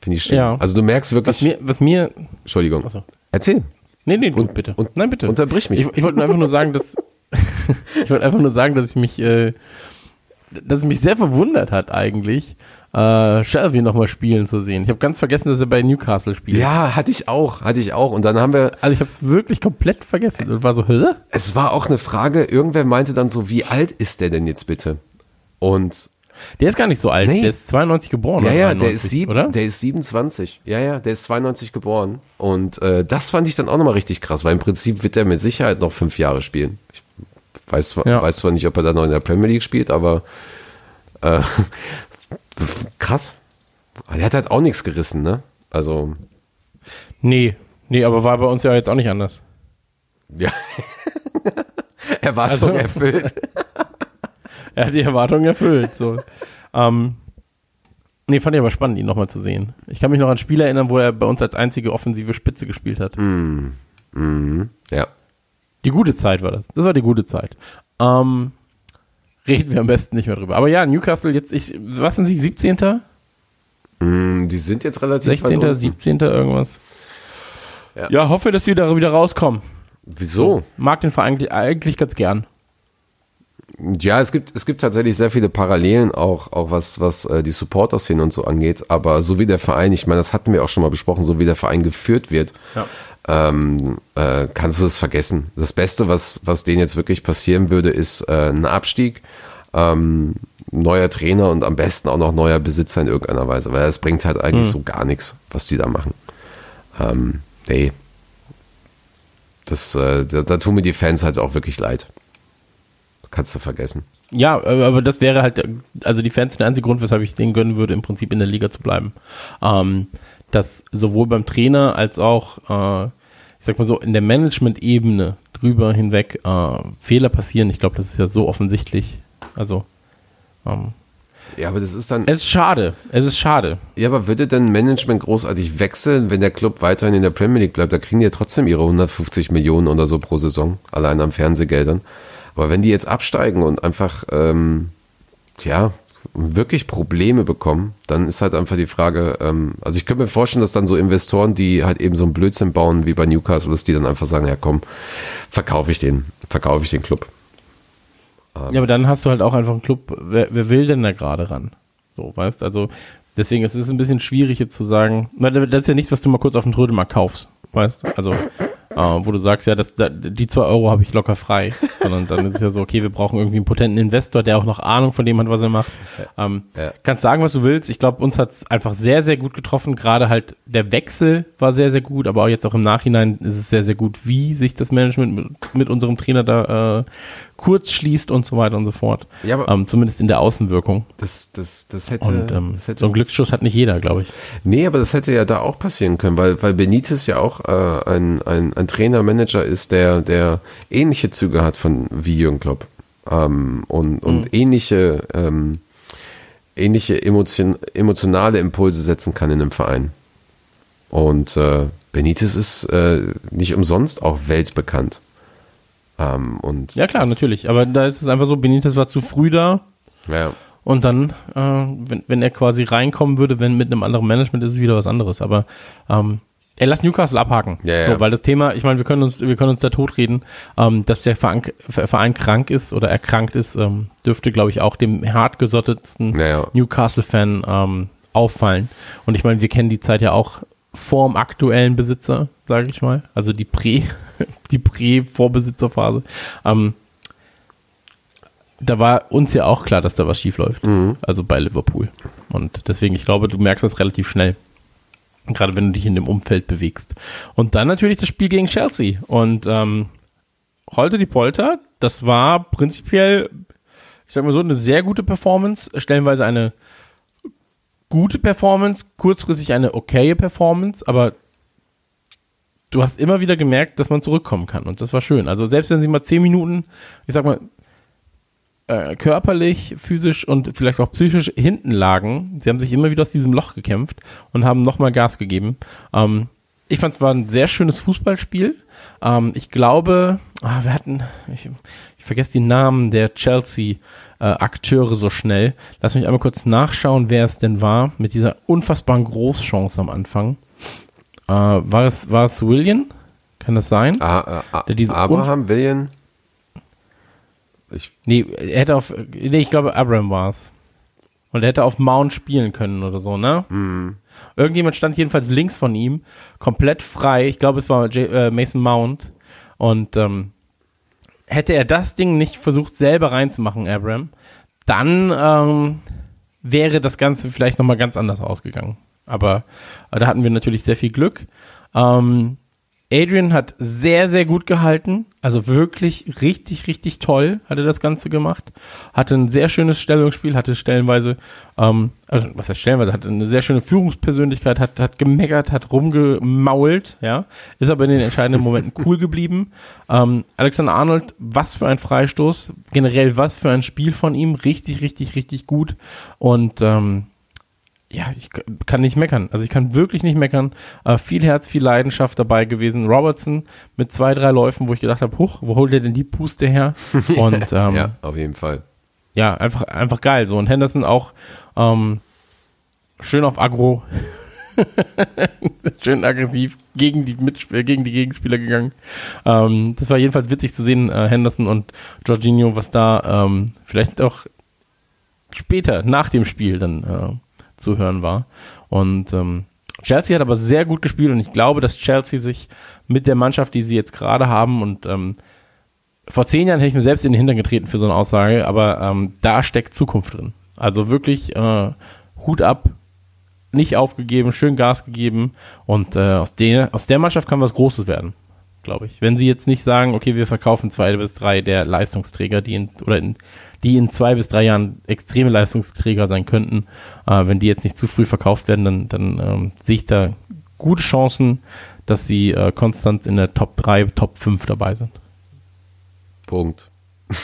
Finde ich schön. Ja. Also du merkst wirklich. Was mir, was mir, Entschuldigung. Achso. Erzähl. nee, nee, Und- bitte. und- Nein, bitte. unterbrich mich. Ich, ich wollte einfach nur sagen, dass, ich wollte einfach nur sagen, dass ich mich, äh, dass es mich sehr verwundert hat eigentlich, äh, Shelby nochmal spielen zu sehen. Ich habe ganz vergessen, dass er bei Newcastle spielt. Ja, hatte ich auch, hatte ich auch. Und dann haben wir, Also ich habe es wirklich komplett vergessen und war so, hä? es war auch eine Frage, irgendwer meinte dann so, wie alt ist der denn jetzt bitte? Und Der ist gar nicht so alt. Nee. Der ist 92 geboren. ja, ja, der 93, ist, sieben, oder? der ist 27. Ja, ja, der ist 92 geboren. Und äh, das fand ich dann auch nochmal richtig krass, weil im Prinzip wird er mit Sicherheit noch fünf Jahre spielen. Ich weiß, zwar- Ja. weiß zwar nicht, ob er dann noch in der Premier League spielt, aber äh, krass. Der hat halt auch nichts gerissen, ne? Also, Nee, nee, aber war bei uns ja jetzt auch nicht anders. ja. Erwartung Also- erfüllt. Er hat die Erwartungen erfüllt. So. ähm, nee, fand ich aber spannend, ihn nochmal zu sehen. Ich kann mich noch an Spiele erinnern, wo er bei uns als einzige offensive Spitze gespielt hat. Ja. Die gute Zeit war das. Das war die gute Zeit. Ähm, reden wir am besten nicht mehr drüber. Aber ja, Newcastle jetzt, ich, was sind sie, 17., Mm, Die sind jetzt relativ 16., weit unten. 17. irgendwas? Ja. Ja. hoffe, dass wir da wieder rauskommen. Wieso? Mag den Verein eigentlich- eigentlich ganz gern. Ja, es gibt, es gibt tatsächlich sehr viele Parallelen auch, auch was, was äh, die Supporter-Szene und so angeht. Aber so wie der Verein, ich meine, das hatten wir auch schon mal besprochen, so wie der Verein geführt wird, Ja. Ähm, äh, kannst du es vergessen. Das Beste, was, was denen jetzt wirklich passieren würde, ist äh, ein Abstieg, ähm, neuer Trainer und am besten auch noch neuer Besitzer in irgendeiner Weise, weil das bringt halt eigentlich so gar nichts, was die da machen. Ähm, nee. Das, äh, da, da tun mir die Fans halt auch wirklich leid. Kannst du vergessen. Ja, aber das wäre halt, also die Fans der einzige Grund, weshalb ich denen gönnen würde, im Prinzip in der Liga zu bleiben. Ähm, dass sowohl beim Trainer als auch, äh, ich sag mal so, in der Management-Ebene drüber hinweg äh, Fehler passieren. Ich glaube, das ist ja so offensichtlich. Also, ähm, Ja, aber das ist dann. es ist schade. Es ist schade. Ja, aber würde denn Management großartig wechseln, wenn der Club weiterhin in der Premier League bleibt? Da kriegen die ja trotzdem ihre 150 Millionen oder so pro Saison, allein an Fernsehgeldern. Aber wenn die jetzt absteigen und einfach, ähm, ja, wirklich Probleme bekommen, dann ist halt einfach die Frage, ähm, also ich könnte mir vorstellen, dass dann so Investoren, die halt eben so einen Blödsinn bauen wie bei Newcastle, dass die dann einfach sagen, ja komm, verkaufe ich den, verkaufe ich den Club. Ja, aber dann hast du halt auch einfach einen Club, wer, wer will denn da gerade ran? So, weißt also deswegen ist es ein bisschen schwierig jetzt zu sagen, weil das ist ja nichts, was du mal kurz auf dem Trödelmarkt kaufst, weißt Also, äh, wo du sagst, ja, das, da, die zwei Euro habe ich locker frei, sondern dann ist es ja so, okay, wir brauchen irgendwie einen potenten Investor, der auch noch Ahnung von dem hat, was er macht. Ähm, Ja. Kannst sagen, was du willst. Ich glaube, uns hat es einfach sehr, sehr gut getroffen. Gerade halt der Wechsel war sehr, sehr gut, aber auch jetzt auch im Nachhinein ist es sehr, sehr gut, wie sich das Management mit, mit unserem Trainer da äh, kurz schließt und so weiter und so fort. Ja, aber- ähm, zumindest in der Außenwirkung. Das, das, das hätte, Und ähm, das hätte so einen Glücksschuss hat nicht jeder, glaube ich. Nee, aber das hätte ja da auch passieren können, weil, weil Benitez ja auch äh, ein, ein, ein Trainer, Manager ist, der, der ähnliche Züge hat von wie Jürgen Klopp. Ähm, und und ähnliche, ähm, ähnliche emotion, emotionale Impulse setzen kann in einem Verein. Und äh, Benitez ist äh, nicht umsonst auch weltbekannt. Ähm, und Ja klar, natürlich. Aber da ist es einfach so, Benitez war zu früh da Ja, und dann, äh, wenn, wenn er quasi reinkommen würde, wenn mit einem anderen Management ist es wieder was anderes. Aber ähm, er lässt Newcastle abhaken. Ja, ja. So, weil das Thema, ich meine, wir können uns, wir können uns da totreden, ähm, dass der Verein, Verein krank ist oder erkrankt ist, ähm, dürfte, glaube ich, auch dem hartgesottetsten ja. Newcastle-Fan ähm, auffallen. Und ich meine, wir kennen die Zeit ja auch vorm aktuellen Besitzer, sage ich mal. Also die Prä, die Prä-Vorbesitzerphase. Ähm, da war uns ja auch klar, dass da was schief läuft. Also bei Liverpool. Und deswegen, ich glaube, du merkst das relativ schnell. Gerade wenn du dich in dem Umfeld bewegst. Und dann natürlich das Spiel gegen Chelsea. Und ähm, Holte die Polter, das war prinzipiell, ich sag mal so, eine sehr gute Performance. Stellenweise eine gute Performance, kurzfristig eine okaye Performance, aber du hast immer wieder gemerkt, dass man zurückkommen kann. Und das war schön. Also selbst wenn sie mal zehn Minuten, ich sag mal, äh, körperlich, physisch und vielleicht auch psychisch hinten lagen. Sie haben sich immer wieder aus diesem Loch gekämpft und haben nochmal Gas gegeben. Ähm, ich fand es war ein sehr schönes Fußballspiel. Ähm, ich glaube, ah, wir hatten, ich, vergesse die Namen der Chelsea-Akteure so schnell. Lass mich einmal kurz nachschauen, wer es denn war mit dieser unfassbaren Großchance am Anfang. Äh, war, es, war es William? Kann das sein? Ah, ah, Der diese Abraham, William, ich, Nee, er hätte auf, nee, ich glaube, Abraham war es. Und er hätte auf Mount spielen können oder so, ne? Irgendjemand stand jedenfalls links von ihm, komplett frei. Ich glaube, es war J äh, Mason Mount. Und ähm, hätte er das Ding nicht versucht, selber reinzumachen, Abraham, dann ähm, wäre das Ganze vielleicht nochmal ganz anders ausgegangen. Aber äh, da hatten wir natürlich sehr viel Glück. Ähm, Adrian hat sehr, sehr gut gehalten. Also wirklich richtig, richtig toll hat er das Ganze gemacht. Hatte ein sehr schönes Stellungsspiel, hatte stellenweise, ähm, also was heißt stellenweise, hatte eine sehr schöne Führungspersönlichkeit, hat, hat gemeckert, hat rumgemault, ja. Ist aber in den entscheidenden Momenten cool geblieben. Ähm, Alexander Arnold, was für ein Freistoß. Generell was für ein Spiel von ihm. Richtig, richtig, richtig gut. Und ähm, ja, ich kann nicht meckern. Also ich kann wirklich nicht meckern. Äh, viel Herz, viel Leidenschaft dabei gewesen. Robertson mit zwei, drei Läufen, wo ich gedacht habe, huch, wo holt der denn die Puste her? Und ähm, ja, auf jeden Fall. ja, einfach, einfach geil. So, und Henderson auch ähm, schön auf Agro, schön aggressiv gegen die, Mitsp äh, gegen die Gegenspieler gegangen. Ähm, das war jedenfalls witzig zu sehen, äh, Henderson und Jorginho, was da ähm, vielleicht auch später, nach dem Spiel dann äh, zu hören war. Und ähm, Chelsea hat aber sehr gut gespielt und ich glaube, dass Chelsea sich mit der Mannschaft, die sie jetzt gerade haben und ähm, vor zehn Jahren hätte ich mir selbst in den Hintern getreten für so eine Aussage, aber ähm, da steckt Zukunft drin. Also wirklich äh, Hut ab, nicht aufgegeben, schön Gas gegeben und äh, aus, der, aus der Mannschaft kann was Großes werden, glaube ich. Wenn sie jetzt nicht sagen, okay, wir verkaufen zwei bis drei der Leistungsträger, die in, oder in, die in zwei bis drei Jahren extreme Leistungsträger sein könnten, äh, wenn die jetzt nicht zu früh verkauft werden, dann, dann ähm, sehe ich da gute Chancen, dass sie äh, konstant in der Top 3, Top 5 dabei sind. Punkt.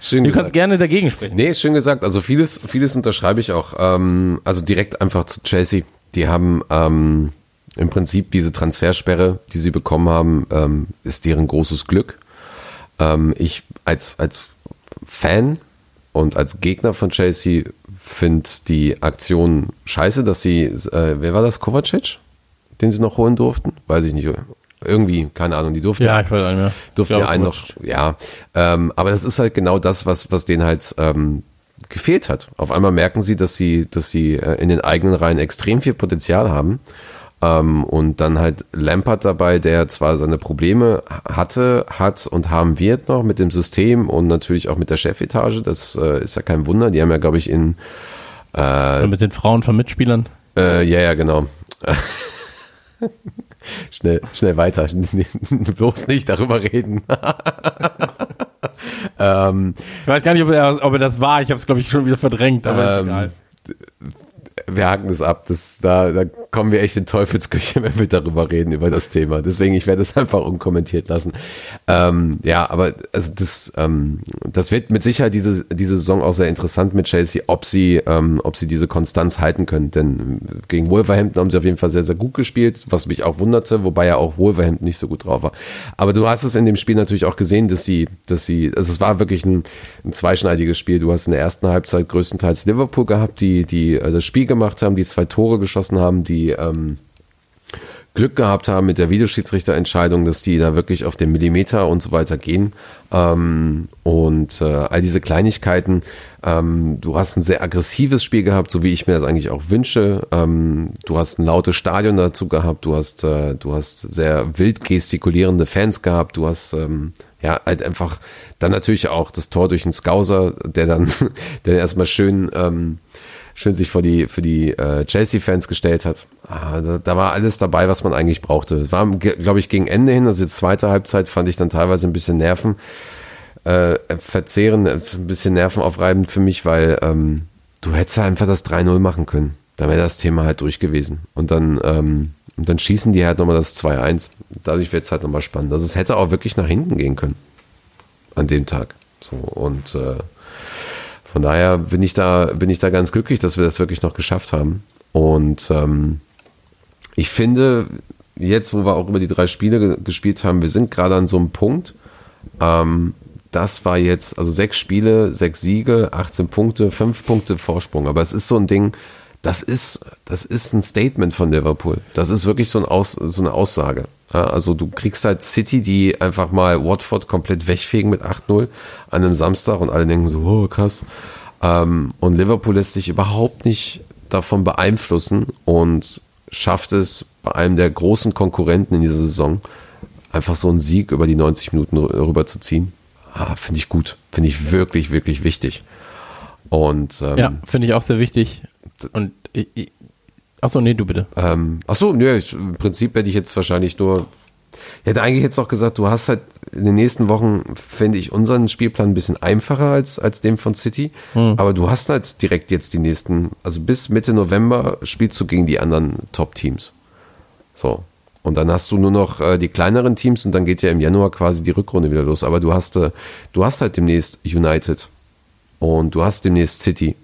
Schön Du gesagt. kannst gerne dagegen sprechen. Nee, schön gesagt. Also vieles, vieles unterschreibe ich auch. Ähm, also direkt einfach zu Chelsea. Die haben ähm, im Prinzip diese Transfersperre, die sie bekommen haben, ähm, ist deren großes Glück. Ähm, ich als, als Fan und als Gegner von Chelsea finde die Aktion scheiße, dass sie, äh, wer war das, Kovacic, den sie noch holen durften? Weiß ich nicht. Irgendwie, keine Ahnung, die durften Ja, ich weiß nicht mehr. durften ja einen noch, ja, ähm, aber das ist halt genau das, was, was denen halt ähm, gefehlt hat. Auf einmal merken sie, dass sie, dass sie äh, in den eigenen Reihen extrem viel Potenzial haben. Ähm, und dann halt Lampard dabei, der zwar seine Probleme hatte, hat und haben wird noch mit dem System und natürlich auch mit der Chefetage. Das äh, ist ja kein Wunder. Die haben ja, glaube ich, in Also mit den Frauen von Mitspielern. äh, ja, ja, genau. schnell, schnell weiter. Bloß nicht darüber reden. ähm, Ich weiß gar nicht, ob er, ob er das war. Ich habe es, glaube ich, schon wieder verdrängt. Aber ist Ähm, egal. Wir haken das ab. Das, da, da kommen wir echt in Teufelsküche, wenn wir darüber reden, über das Thema. Deswegen, ich werde es einfach unkommentiert lassen. Ähm, ja, aber also das, ähm, das wird mit Sicherheit diese, diese Saison auch sehr interessant mit Chelsea, ob sie, ähm, ob sie diese Konstanz halten können. Denn gegen Wolverhampton haben sie auf jeden Fall sehr, sehr gut gespielt, was mich auch wunderte, wobei ja auch Wolverhampton nicht so gut drauf war. Aber du hast es in dem Spiel natürlich auch gesehen, dass sie, dass sie, also es war wirklich ein, ein zweischneidiges Spiel. Du hast in der ersten Halbzeit größtenteils Liverpool gehabt, die, die äh, das Spiel gemacht haben, die zwei Tore geschossen haben, die ähm, Glück gehabt haben mit der Videoschiedsrichterentscheidung, dass die da wirklich auf den Millimeter und so weiter gehen. Ähm, und äh, all diese Kleinigkeiten. Ähm, du hast ein sehr aggressives Spiel gehabt, so wie ich mir das eigentlich auch wünsche. Ähm, du hast ein lautes Stadion dazu gehabt. Du hast, äh, du hast sehr wild gestikulierende Fans gehabt. Du hast ähm, ja halt einfach dann natürlich auch das Tor durch den Scouser, der dann, der erstmal schön ähm, schön sich vor die, für die äh, Chelsea-Fans gestellt hat. Ah, da, da, war alles dabei, was man eigentlich brauchte. Es war, glaube ich, gegen Ende hin, also die zweite Halbzeit fand ich dann teilweise ein bisschen Nerven, äh, verzehren, ein bisschen nervenaufreibend für mich, weil ähm, du hättest einfach das 3-0 machen können. Da wäre das Thema halt durch gewesen. Und dann, ähm, und dann schießen die halt nochmal das 2-1. Dadurch wird es halt nochmal spannend. Also es hätte auch wirklich nach hinten gehen können. An dem Tag. So, und äh, von daher bin ich da, bin ich da ganz glücklich, dass wir das wirklich noch geschafft haben. Und ähm, ich finde, jetzt, wo wir auch über die drei Spiele ge gespielt haben, wir sind gerade an so einem Punkt. Ähm, das war jetzt, also sechs Spiele, sechs Siege, 18 Punkte, fünf Punkte Vorsprung. Aber es ist so ein Ding, das ist, das ist ein Statement von Liverpool. Das ist wirklich so, ein Aus, so eine Aussage. Also du kriegst halt City, die einfach mal Watford komplett wegfegen mit 8-0 an einem Samstag und alle denken so, oh krass. Ähm, und Liverpool lässt sich überhaupt nicht davon beeinflussen und schafft es bei einem der großen Konkurrenten in dieser Saison einfach so einen Sieg über die 90 Minuten rüberzuziehen. Ah, finde ich gut. Finde ich wirklich, wirklich wichtig. Und ähm, ja, finde ich auch sehr wichtig. Und ich, ich, Achso, nee, du bitte. Ähm, achso, nö, ich, im Prinzip hätte ich jetzt wahrscheinlich nur. Ich hätte eigentlich jetzt auch gesagt, du hast halt in den nächsten Wochen, finde ich, unseren Spielplan ein bisschen einfacher als, als dem von City. Hm. Aber du hast halt direkt jetzt die nächsten, also bis Mitte November spielst du gegen die anderen Top-Teams. So. Und dann hast du nur noch äh, die kleineren Teams und dann geht ja im Januar quasi die Rückrunde wieder los. Aber du hast, äh, du hast halt demnächst United und du hast demnächst City.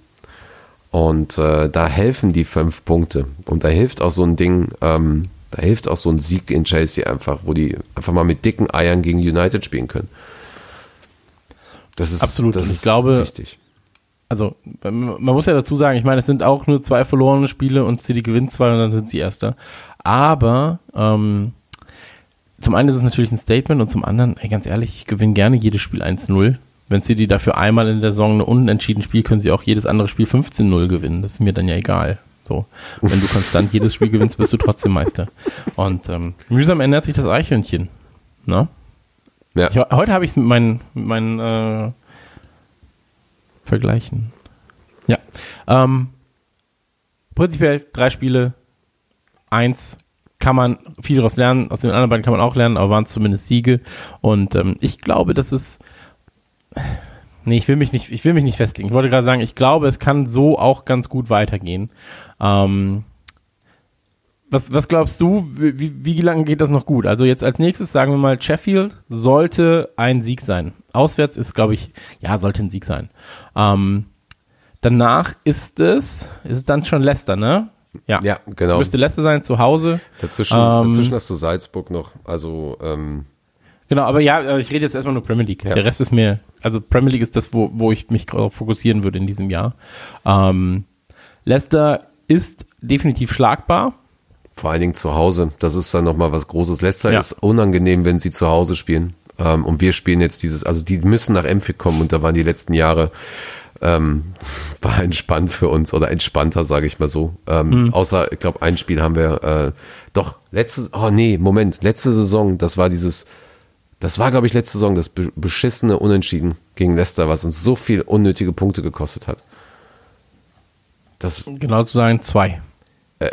Und äh, da helfen die fünf Punkte. Und da hilft auch so ein Ding, ähm, da hilft auch so ein Sieg in Chelsea einfach, wo die einfach mal mit dicken Eiern gegen United spielen können. Das ist absolut. Das ist ich glaube, wichtig. Also man muss ja dazu sagen, ich meine, es sind auch nur zwei verlorene Spiele und City gewinnt zwei und dann sind sie Erster. Aber ähm, zum einen ist es natürlich ein Statement und zum anderen, ey, ganz ehrlich, ich gewinne gerne jedes Spiel 1-0 wenn City dafür einmal in der Saison eine unentschieden spielt, können sie auch jedes andere Spiel 15-0 gewinnen. Das ist mir dann ja egal. So. Wenn du konstant jedes Spiel gewinnst, bist du trotzdem Meister. Und ähm, mühsam ernährt sich das Eichhörnchen. Na? Ja. Ich, heute habe ich es mit meinen, mit meinen äh, Vergleichen. Ja. Ähm, prinzipiell drei Spiele, eins kann man viel daraus lernen, aus den anderen beiden kann man auch lernen, aber waren zumindest Siege. Und ähm, ich glaube, dass es Nee, ich will mich nicht, ich will mich nicht festlegen. Ich wollte gerade sagen, ich glaube, es kann so auch ganz gut weitergehen. Ähm, was, was glaubst du, wie, wie lange geht das noch gut? Also jetzt als nächstes sagen wir mal, Sheffield sollte ein Sieg sein. Auswärts ist, glaube ich, ja, sollte ein Sieg sein. Ähm, danach ist es, ist es dann schon Leicester, ne? Ja, ja genau. Müsste Leicester sein, zu Hause. Dazwischen, ähm, dazwischen hast du Salzburg noch, also ähm, Genau, aber ja, ich rede jetzt erstmal nur Premier League. Ja. Der Rest ist mir, also Premier League ist das, wo, wo ich mich fokussieren würde in diesem Jahr. Ähm, Leicester ist definitiv schlagbar. Vor allen Dingen zu Hause. Das ist dann nochmal was Großes. Leicester ja. ist unangenehm, wenn sie zu Hause spielen. Ähm, und wir spielen jetzt dieses, also die müssen nach Emfit kommen und da waren die letzten Jahre ähm, war entspannt für uns oder entspannter, sage ich mal so. Ähm, mhm. Außer, ich glaube, ein Spiel haben wir äh, doch letztes, oh nee, Moment, letzte Saison, das war dieses das war, glaube ich, letzte Saison das beschissene Unentschieden gegen Leicester, was uns so viel unnötige Punkte gekostet hat. Das genau zu sagen, zwei.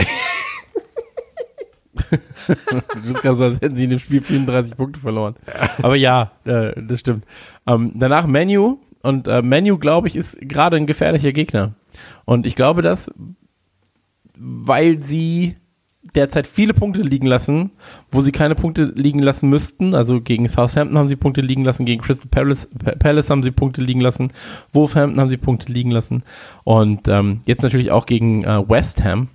Du bist gerade so, als hätten sie in dem Spiel 34 Punkte verloren. Aber ja, äh, das stimmt. Ähm, danach Menu. Und äh, Menu, glaube ich, ist gerade ein gefährlicher Gegner. Und ich glaube das, weil sie derzeit viele Punkte liegen lassen, wo sie keine Punkte liegen lassen müssten. Also gegen Southampton haben sie Punkte liegen lassen, gegen Crystal Palace, Palace haben sie Punkte liegen lassen, Wolverhampton haben sie Punkte liegen lassen und ähm, jetzt natürlich auch gegen äh, West Ham.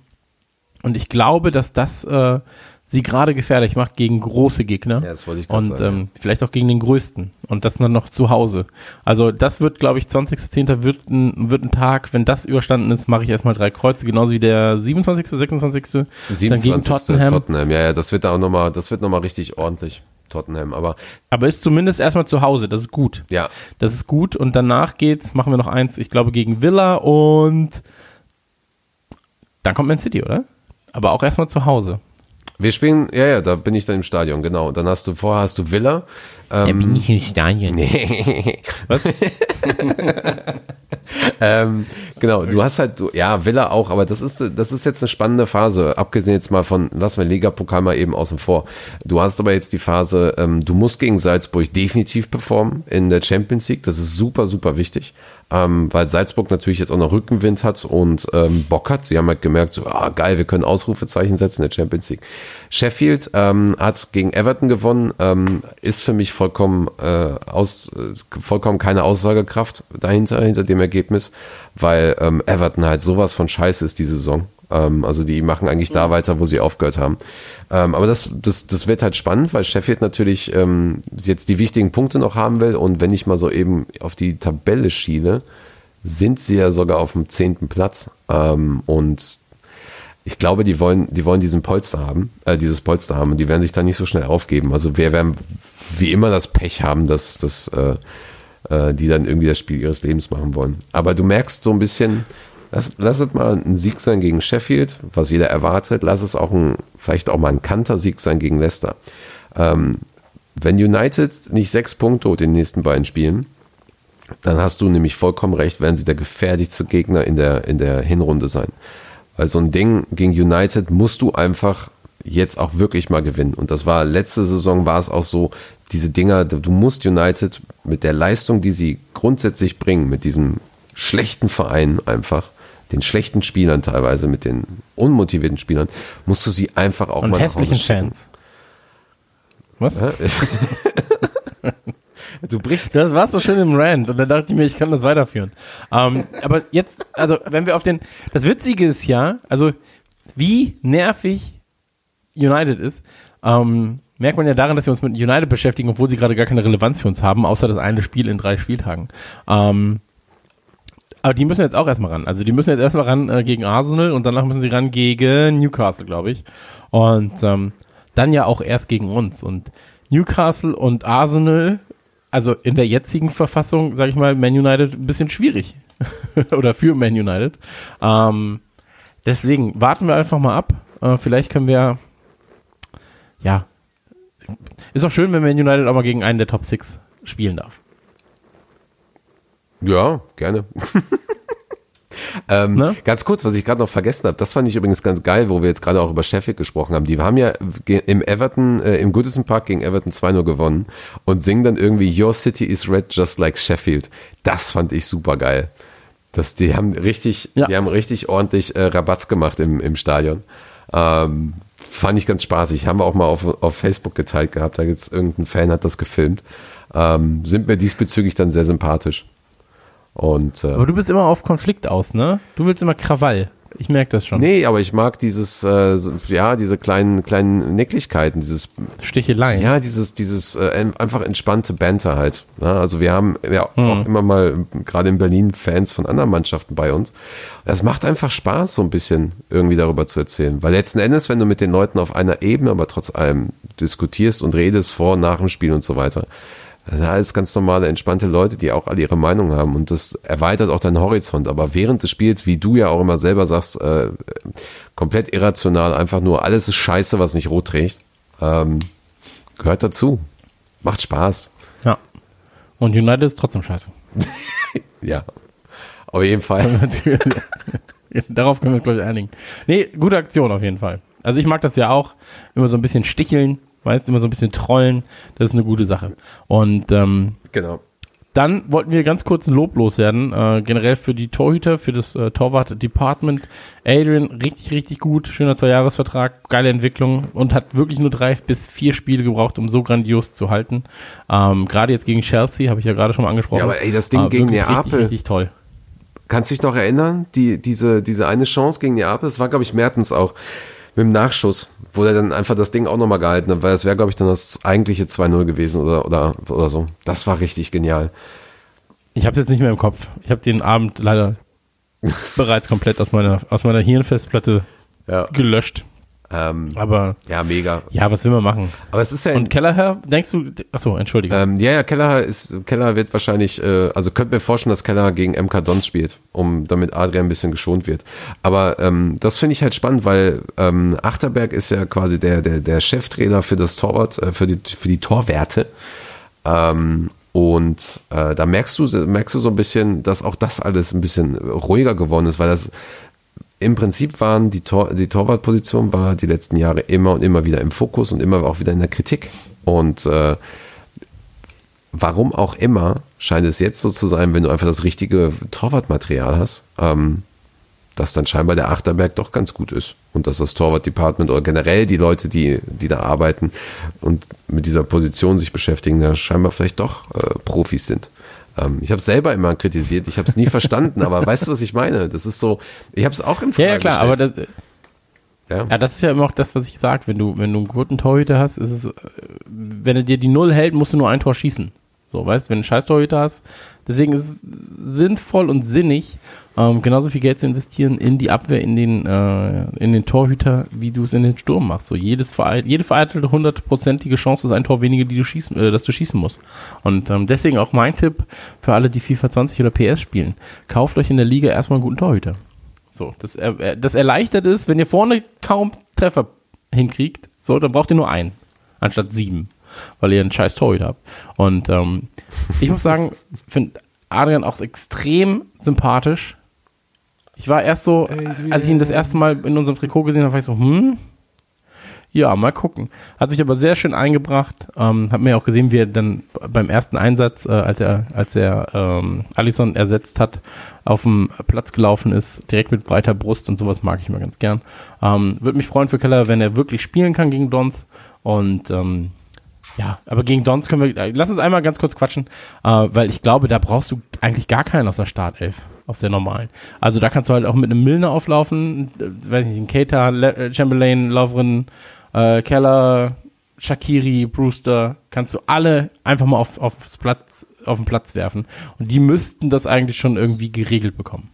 Und ich glaube, dass das äh, sie gerade gefährlich macht gegen große Gegner. Ja, das wollte ich Und sagen, ähm, vielleicht auch gegen den größten. Und das dann noch zu Hause. Also das wird, glaube ich, 20.10. wird ein, wird ein Tag, wenn das überstanden ist, mache ich erstmal drei Kreuze, genauso wie der 27., 26. Dann gegen 27. Tottenham. Tottenham. Ja, ja, das wird da auch nochmal, das wird nochmal richtig ordentlich. Tottenham, aber Aber ist zumindest erstmal zu Hause, das ist gut. ja, Das ist gut. Und danach geht's, machen wir noch eins, ich glaube, gegen Villa und dann kommt Man City, oder? Aber auch erstmal zu Hause. Wir spielen, ja, ja, da bin ich dann im Stadion, genau. Dann hast du, vorher hast du Villa. Ähm, bin ich im Stadion. nee. Was? ähm, genau, du hast halt, du, ja, Villa auch, aber das ist, das ist jetzt eine spannende Phase, abgesehen jetzt mal von, lassen wir Liga-Pokal mal eben außen vor. Du hast aber jetzt die Phase, ähm, du musst gegen Salzburg definitiv performen in der Champions League, das ist super, super wichtig, ähm, weil Salzburg natürlich jetzt auch noch Rückenwind hat und ähm, Bock hat. Sie haben halt gemerkt, so, ah, geil, wir können Ausrufezeichen setzen in der Champions League. Sheffield ähm, hat gegen Everton gewonnen, ähm, ist für mich vollkommen, äh, aus, äh, vollkommen keine Aussagekraft dahinter, hinter dem Ergebnis, weil ähm, Everton halt sowas von scheiße ist die Saison. Ähm, also die machen eigentlich da weiter, wo sie aufgehört haben. Ähm, aber das, das, das wird halt spannend, weil Sheffield natürlich ähm, jetzt die wichtigen Punkte noch haben will und wenn ich mal so eben auf die Tabelle schiele, sind sie ja sogar auf dem zehnten Platz. Ähm, und ich glaube, die wollen, die wollen diesen Polster haben, äh, dieses Polster haben und die werden sich da nicht so schnell aufgeben. Also wir werden wie immer das Pech haben, dass, dass äh, äh, die dann irgendwie das Spiel ihres Lebens machen wollen. Aber du merkst so ein bisschen, lass, lass es mal ein Sieg sein gegen Sheffield, was jeder erwartet. Lass es auch ein, vielleicht auch mal ein Kantersieg sein gegen Leicester. Ähm, wenn United nicht sechs Punkte holt in den nächsten beiden Spielen, dann hast du nämlich vollkommen recht, werden sie der gefährlichste Gegner in der, in der Hinrunde sein. Weil so ein Ding gegen United musst du einfach jetzt auch wirklich mal gewinnen. Und das war letzte Saison war es auch so, diese Dinger, du musst United mit der Leistung, die sie grundsätzlich bringen, mit diesem schlechten Verein einfach, den schlechten Spielern teilweise, mit den unmotivierten Spielern, musst du sie einfach auch Und mal hässlichen. Fans. Was? Du brichst Das war so schön im Rand und dann dachte ich mir, ich kann das weiterführen. Ähm, aber jetzt, also wenn wir auf den, das Witzige ist ja, also wie nervig United ist, ähm, merkt man ja daran, dass wir uns mit United beschäftigen, obwohl sie gerade gar keine Relevanz für uns haben, außer das eine Spiel in drei Spieltagen. Ähm, aber die müssen jetzt auch erstmal ran. Also die müssen jetzt erstmal ran äh, gegen Arsenal und danach müssen sie ran gegen Newcastle, glaube ich. Und ähm, dann ja auch erst gegen uns. Und Newcastle und Arsenal, also in der jetzigen Verfassung, sage ich mal, Man United ein bisschen schwierig. Oder für Man United. Ähm, deswegen warten wir einfach mal ab. Äh, vielleicht können wir, ja, ist auch schön, wenn Man United auch mal gegen einen der Top Six spielen darf. Ja, gerne. ähm, Ne? Ganz kurz, was ich gerade noch vergessen habe, das fand ich übrigens ganz geil, wo wir jetzt gerade auch über Sheffield gesprochen haben. Die haben ja im Everton, äh, im Goodison Park gegen Everton 2-0 gewonnen und singen dann irgendwie Your City is red just like Sheffield. Das fand ich super geil. Das, die haben richtig, Ja. die haben richtig ordentlich äh, Rabatz gemacht im, im Stadion. Ähm, fand ich ganz spaßig. Haben wir auch mal auf, auf Facebook geteilt gehabt. Da gibt's irgendein Fan hat das gefilmt. Ähm, sind mir diesbezüglich dann sehr sympathisch. Und äh, Aber du bist immer auf Konflikt aus, ne? Du willst immer Krawall. Ich merke das schon. Nee, aber ich mag dieses, äh, ja, diese kleinen, kleinen Nicklichkeiten, dieses, Sticheleien. ja, dieses, dieses äh, einfach entspannte Banter halt. Ne? Also wir haben ja Hm. auch immer mal, gerade in Berlin, Fans von anderen Mannschaften bei uns. Das macht einfach Spaß, so ein bisschen irgendwie darüber zu erzählen. Weil letzten Endes, wenn du mit den Leuten auf einer Ebene, aber trotz allem diskutierst und redest vor nach dem Spiel und so weiter, das sind alles ganz normale, entspannte Leute, die auch alle ihre Meinung haben und das erweitert auch deinen Horizont. Aber während des Spiels, wie du ja auch immer selber sagst, äh, komplett irrational, einfach nur alles ist scheiße, was nicht rot trägt, ähm, gehört dazu. Macht Spaß. ja. Und United ist trotzdem scheiße. Ja. Auf jeden Fall. Darauf können wir uns, glaube ich, einigen. Nee, gute Aktion auf jeden Fall. Also ich mag das ja auch. Immer so ein bisschen sticheln, weißt immer so ein bisschen trollen. Das ist eine gute Sache. Und ähm, genau. Dann wollten wir ganz kurz ein Lob loswerden, äh, generell für die Torhüter, für das äh, Torwart-Department. Adrian, richtig, richtig gut, schöner Zweijahresvertrag, geile Entwicklung und hat wirklich nur drei bis vier Spiele gebraucht, um so grandios zu halten. Ähm, gerade jetzt gegen Chelsea, habe ich ja gerade schon mal angesprochen. Ja, aber ey, das Ding Äh, gegen Neapel. Richtig, richtig toll. Kannst dich noch erinnern? Die, diese, diese eine Chance gegen Neapel, das war, glaube ich, Mertens auch. Mit dem Nachschuss, wo er dann einfach das Ding auch nochmal gehalten hat, weil es wäre, glaube ich, dann das eigentliche 2-0 gewesen oder, oder, oder so. Das war richtig genial. Ich habe es jetzt nicht mehr im Kopf. Ich habe den Abend leider bereits komplett aus meiner, aus meiner Hirnfestplatte Ja. gelöscht. Ähm, Aber ja, mega. ja, was will man machen? Aber es ist ja, Und Kellerherr, denkst du, achso, entschuldige. ähm, ja, ja, Keller ist, Keller wird wahrscheinlich, äh, also könnt mir vorstellen, dass Keller gegen MK Dons spielt, um damit Adrian ein bisschen geschont wird. Aber ähm, das finde ich halt spannend, weil ähm, Achterberg ist ja quasi der, der, der Cheftrainer für das Torwart, äh, für die, für die Torwerte. Ähm, und äh, da merkst du, merkst du so ein bisschen, dass auch das alles ein bisschen ruhiger geworden ist, weil das im Prinzip waren die, Tor, die Torwartposition war die letzten Jahre immer und immer wieder im Fokus und immer auch wieder in der Kritik. Und äh, warum auch immer scheint es jetzt so zu sein, wenn du einfach das richtige Torwartmaterial hast, ähm, dass dann scheinbar der Achterberg doch ganz gut ist und dass das Torwart-Department oder generell die Leute, die, die da arbeiten und mit dieser Position sich beschäftigen, da scheinbar vielleicht doch äh, Profis sind. Ähm, ich habe selber immer kritisiert, ich habe es nie verstanden, aber weißt du, was ich meine? Das ist so, ich habe es auch in Frage ja, ja, klar, aber gestellt. das, ja. ja, das ist ja immer auch das, was ich sage. Wenn du, wenn du einen guten Torhüter hast, ist es, äh, wenn er dir die Null hält, musst du nur ein Tor schießen. So, weißt du, wenn du einen scheiß Torhüter hast. Deswegen ist es sinnvoll und sinnig, ähm, genauso viel Geld zu investieren in die Abwehr, in den, äh, in den Torhüter, wie du es in den Sturm machst. So, jedes jede vereitelte hundertprozentige Chance ist ein Tor weniger, die du schießen, äh, dass du schießen musst. Und ähm, deswegen auch mein Tipp für alle, die FIFA 20 oder PS spielen. Kauft euch in der Liga erstmal einen guten Torhüter. So, das, er- das erleichtert ist, wenn ihr vorne kaum Treffer hinkriegt, so, dann braucht ihr nur einen, anstatt sieben, weil ihr einen scheiß Torhüter habt. Und ähm, ich muss sagen, finde Adrian auch extrem sympathisch. Ich war erst so, als ich ihn das erste Mal in unserem Trikot gesehen habe, war ich so, hm, ja, mal gucken. Hat sich aber sehr schön eingebracht. Ähm, hat mir ja auch gesehen, wie er dann beim ersten Einsatz, äh, als er, als er ähm, Alisson ersetzt hat, auf dem Platz gelaufen ist, direkt mit breiter Brust und sowas mag ich immer ganz gern. Ähm, Würde mich freuen für Keller, wenn er wirklich spielen kann gegen Dons. Und ähm, ja, aber gegen Dons können wir, äh, lass uns einmal ganz kurz quatschen, äh, weil ich glaube, da brauchst du eigentlich gar keinen aus der Startelf, aus der normalen. Also da kannst du halt auch mit einem Milner auflaufen, äh, weiß nicht, ein Keita, Le äh, Chamberlain, Lovren, äh, Keller, Shakiri, Brewster, kannst du alle einfach mal auf, aufs Platz, auf den Platz werfen. Und die müssten das eigentlich schon irgendwie geregelt bekommen.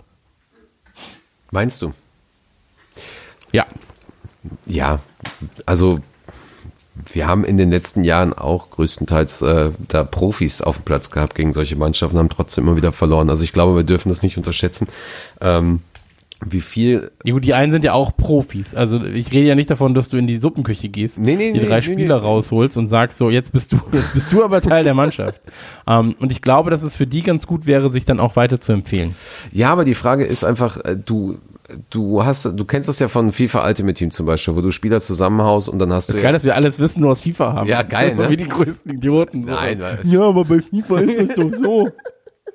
Meinst du? Ja. Ja, also wir haben in den letzten Jahren auch größtenteils äh, da Profis auf dem Platz gehabt gegen solche Mannschaften, haben trotzdem immer wieder verloren. Also ich glaube, wir dürfen das nicht unterschätzen. Ähm, wie viel Ja, gut, die einen sind ja auch Profis. Also ich rede ja nicht davon, dass du in die Suppenküche gehst, Nee, nee, die nee, drei Spieler rausholst und sagst so, jetzt bist du, jetzt bist du aber Teil der Mannschaft. ähm, und ich glaube, dass es für die ganz gut wäre, sich dann auch weiter zu empfehlen. Ja, aber die Frage ist einfach, äh, du, du hast, du kennst das ja von FIFA Ultimate Team zum Beispiel, wo du Spieler zusammenhaust und dann hast du Ist geil, dass wir alles Wissen nur aus FIFA haben. Ja, geil, so ne? wie die größten Idioten. So. Nein, ja, aber bei FIFA ist das doch so.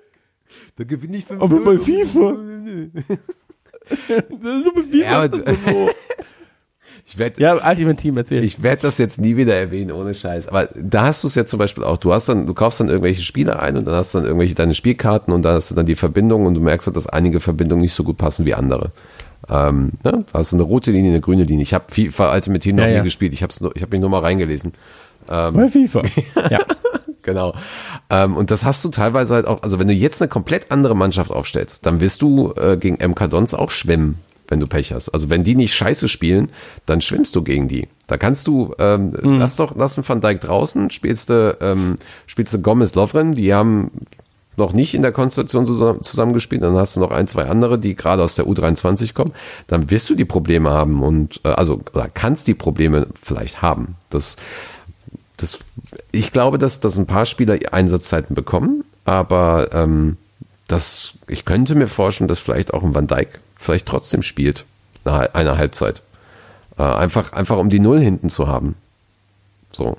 da gewinne ich fünf Aber bei FIFA. das ist so bei FIFA. Ja, aber das so. Ich werde ja, Ultimate Team, erzähl. Ich werde das jetzt nie wieder erwähnen, ohne Scheiß. Aber da hast du es ja zum Beispiel auch. Du hast dann, du kaufst dann irgendwelche Spieler ein und dann hast du dann irgendwelche deine Spielkarten und dann hast du dann die Verbindungen und du merkst halt, dass einige Verbindungen nicht so gut passen wie andere. Ähm, ne? Da hast du eine rote Linie, eine grüne Linie. Ich habe FIFA Ultimate Team noch Ja, nie ja. gespielt. Ich habe ich hab mich nur mal reingelesen. bei FIFA. ja. Genau. Ähm, und das hast du teilweise halt auch, also wenn du jetzt eine komplett andere Mannschaft aufstellst, dann wirst du äh, gegen MK Dons auch schwimmen, wenn du Pech hast. Also wenn die nicht scheiße spielen, dann schwimmst du gegen die. Da kannst du, ähm, lass doch, lass einen Van Dijk draußen, spielst du, ähm, spielst du Gomez Lovren, die haben noch nicht in der Konstellation zusammen, zusammengespielt, dann hast du noch ein, zwei andere, die gerade aus der U23 kommen, dann wirst du die Probleme haben und äh, also oder kannst die Probleme vielleicht haben. Das, das, ich glaube, dass, dass ein paar Spieler Einsatzzeiten bekommen, aber ähm, das, ich könnte mir vorstellen, dass vielleicht auch ein Van Dijk vielleicht trotzdem spielt nach einer Halbzeit. Äh, einfach, einfach um die Null hinten zu haben. So.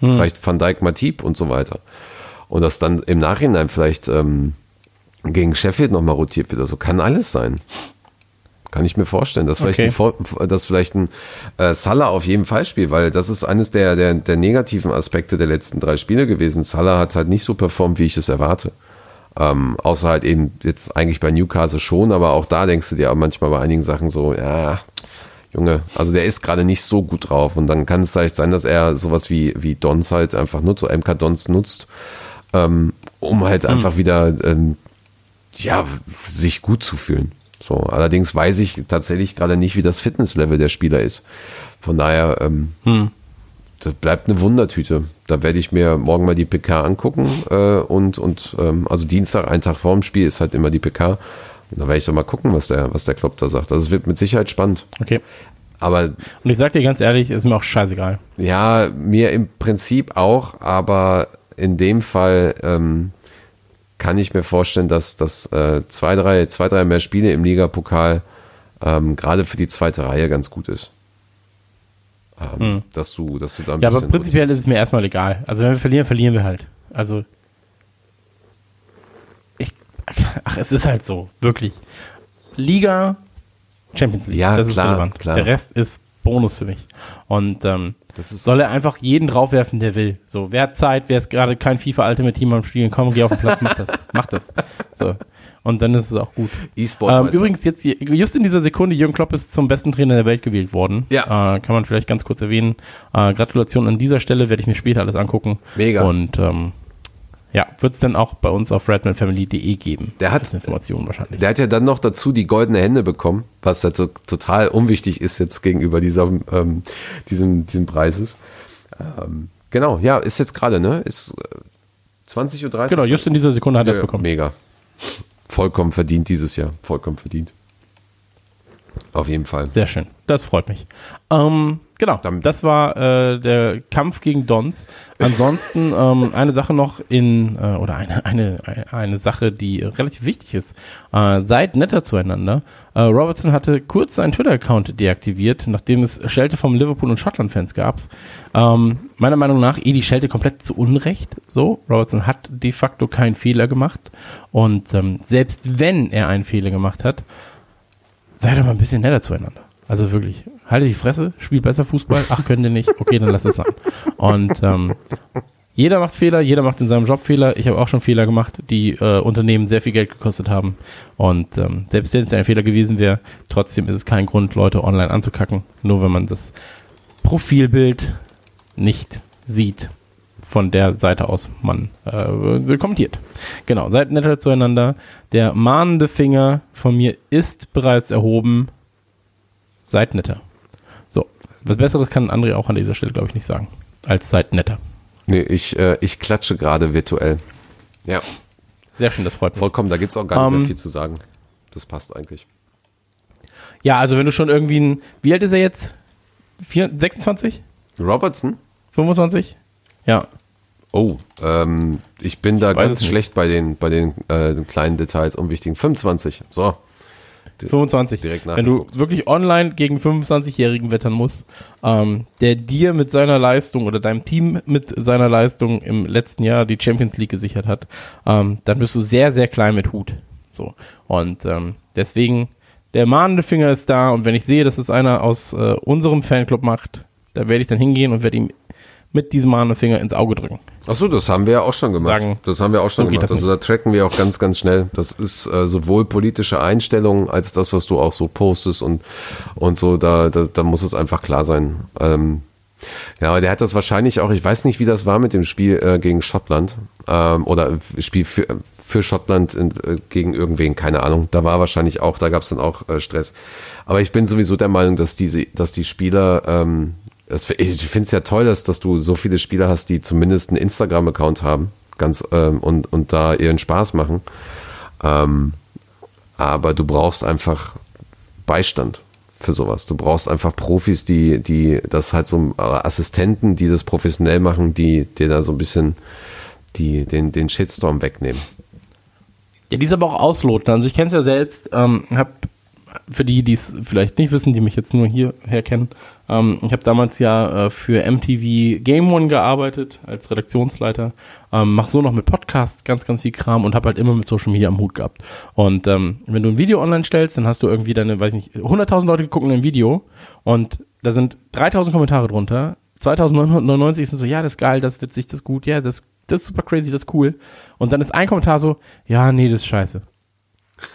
Vielleicht Van Dijk, Matip und so weiter. Und dass dann im Nachhinein vielleicht ähm, gegen Sheffield nochmal rotiert wird. Also kann alles sein. Kann ich mir vorstellen, dass vielleicht Okay. ein, dass vielleicht ein äh, Salah auf jeden Fall spielt, weil das ist eines der, der, der negativen Aspekte der letzten drei Spiele gewesen. Salah hat halt nicht so performt, wie ich es erwarte. Ähm, außer halt eben jetzt eigentlich bei Newcastle schon, aber auch da denkst du dir auch manchmal bei einigen Sachen so, ja, Junge, also der ist gerade nicht so gut drauf und dann kann es vielleicht sein, dass er sowas wie, wie Dons halt einfach nutzt, so MK Dons nutzt, ähm, um halt einfach wieder, ähm, ja, sich gut zu fühlen. So, allerdings weiß ich tatsächlich gerade nicht, wie das Fitnesslevel der Spieler ist. Von daher, ähm, das bleibt eine Wundertüte. Da werde ich mir morgen mal die PK angucken äh, und, und ähm, also Dienstag, ein Tag vor dem Spiel, ist halt immer die PK. Und da werde ich doch mal gucken, was der, was der Klopp da sagt. Also es wird mit Sicherheit spannend. Okay. Aber Und ich sag dir ganz ehrlich, ist mir auch scheißegal. ja, mir im Prinzip auch, aber in dem Fall ähm, kann ich mir vorstellen, dass das äh, zwei, drei, zwei, drei mehr Spiele im Ligapokal ähm, gerade für die zweite Reihe ganz gut ist. Ähm, dass du, dass du da ein. Ja, aber prinzipiell ist es mir erstmal egal. Also wenn wir verlieren, verlieren wir halt. Also ich, ach, es ist halt so, wirklich. Liga, Champions League. Ja, das klar, ist relevant. klar. Der Rest ist Bonus für mich. Und ähm, Das ist- soll er einfach jeden draufwerfen, der will. So, wer hat Zeit, wer ist gerade kein FIFA Ultimate Team am Spielen, komm, geh auf den Platz, mach das, mach das. So. Und dann ist es auch gut. E-Sport. Ähm, übrigens, jetzt just in dieser Sekunde, Jürgen Klopp ist zum besten Trainer der Welt gewählt worden. Ja. Äh, kann man vielleicht ganz kurz erwähnen. Äh, Gratulation an dieser Stelle, werde ich mir später alles angucken. Mega. Und ähm, ja, wird es dann auch bei uns auf redmanfamily.de geben. Der hat- Als Information wahrscheinlich. Der hat ja dann noch dazu die goldene Hände bekommen, was halt so total unwichtig ist jetzt gegenüber dieser, ähm, diesem, diesem Preises. Ähm, genau, ja, ist jetzt gerade, ne? Ist äh, 20.30 Uhr. Genau, just in dieser Sekunde hat er es Ja, bekommen. Mega. Vollkommen verdient dieses Jahr. Vollkommen verdient. Auf jeden Fall. Sehr schön. Das freut mich. Ähm, genau, Dann- das war äh, der Kampf gegen Dons. Ansonsten ähm, eine Sache noch in, äh, oder eine, eine, eine Sache, die relativ wichtig ist. Äh, seid netter zueinander. Äh, Robertson hatte kurz seinen Twitter-Account deaktiviert, nachdem es Schelte vom Liverpool- und Schottland-Fans gab. Ähm, meiner Meinung nach eh die Schelte komplett zu Unrecht. So, Robertson hat de facto keinen Fehler gemacht. Und ähm, selbst wenn er einen Fehler gemacht hat, seid doch mal ein bisschen netter zueinander. Also wirklich, halte die Fresse, spielt besser Fußball, ach, könnt ihr nicht, okay, dann lass es sein. Und ähm, jeder macht Fehler, jeder macht in seinem Job Fehler. Ich habe auch schon Fehler gemacht, die äh, Unternehmen sehr viel Geld gekostet haben. Und ähm, selbst wenn es ein Fehler gewesen wäre, trotzdem ist es kein Grund, Leute online anzukacken, nur wenn man das Profilbild nicht sieht von der Seite aus man äh, kommentiert. Genau, seid netter zueinander. Der mahnende Finger von mir ist bereits erhoben. Seid netter. So, was Besseres kann André auch an dieser Stelle, glaube ich, nicht sagen, als seid netter. Nee, ich, äh, ich klatsche gerade virtuell. Ja, Sehr schön, das freut mich. vollkommen. Da gibt's auch gar nicht Ähm, mehr viel zu sagen. Das passt eigentlich. Ja, also wenn du schon irgendwie ein, wie alt ist er jetzt? Vier, 26? Robertson? 25? Ja. Oh, ähm, ich bin da weiß es ganz schlecht bei den, bei den äh, kleinen Details, unwichtigen. 25. So. 25. Direkt Wenn du wirklich online gegen 25-Jährigen wettern musst, ähm, der dir mit seiner Leistung oder deinem Team mit seiner Leistung im letzten Jahr die Champions League gesichert hat, ähm, dann bist du sehr, sehr klein mit Hut. So. Und ähm, deswegen, der mahnende Finger ist da und wenn ich sehe, dass es einer aus äh, unserem Fanclub macht, da werde ich dann hingehen und werde ihm mit diesem mahnenden Finger ins Auge drücken. Ach so, das haben wir ja auch schon gemacht. Sagen, das haben wir auch schon so gemacht. Also da tracken wir auch ganz, ganz schnell. Das ist äh, sowohl politische Einstellungen als das, was du auch so postest und, und so. Da, da, da muss es einfach klar sein. Ähm, ja, aber der hat das wahrscheinlich auch, ich weiß nicht, wie das war mit dem Spiel äh, gegen Schottland ähm, oder Spiel für, für Schottland in, äh, gegen irgendwen, keine Ahnung. Da war wahrscheinlich auch, da gab es dann auch äh, Stress. Aber ich bin sowieso der Meinung, dass diese, dass die Spieler, ähm, das, ich finde es ja toll, dass, dass du so viele Spieler hast, die zumindest einen Instagram-Account haben, ganz ähm, und, und da ihren Spaß machen. Ähm, aber du brauchst einfach Beistand für sowas. Du brauchst einfach Profis, die, die das halt so äh, Assistenten, die das professionell machen, die dir da so ein bisschen die, den, den Shitstorm wegnehmen. Ja, die ist aber auch ausloten. Also ich kenne es ja selbst, ähm, hab für die, die es vielleicht nicht wissen, die mich jetzt nur hierher kennen, Ähm, ich habe damals ja äh, für MTV Game One gearbeitet als Redaktionsleiter. Ähm, mach so noch mit Podcast ganz, ganz viel Kram und habe halt immer mit Social Media am Hut gehabt. Und ähm, wenn du ein Video online stellst, dann hast du irgendwie deine, weiß ich nicht, 100.000 Leute gucken ein Video und da sind 3.000 Kommentare drunter. 2999 sind so, ja, das ist geil, das witzig, das ist gut, ja, das, das ist super crazy, das ist cool. Und dann ist ein Kommentar so, ja, nee, das ist scheiße.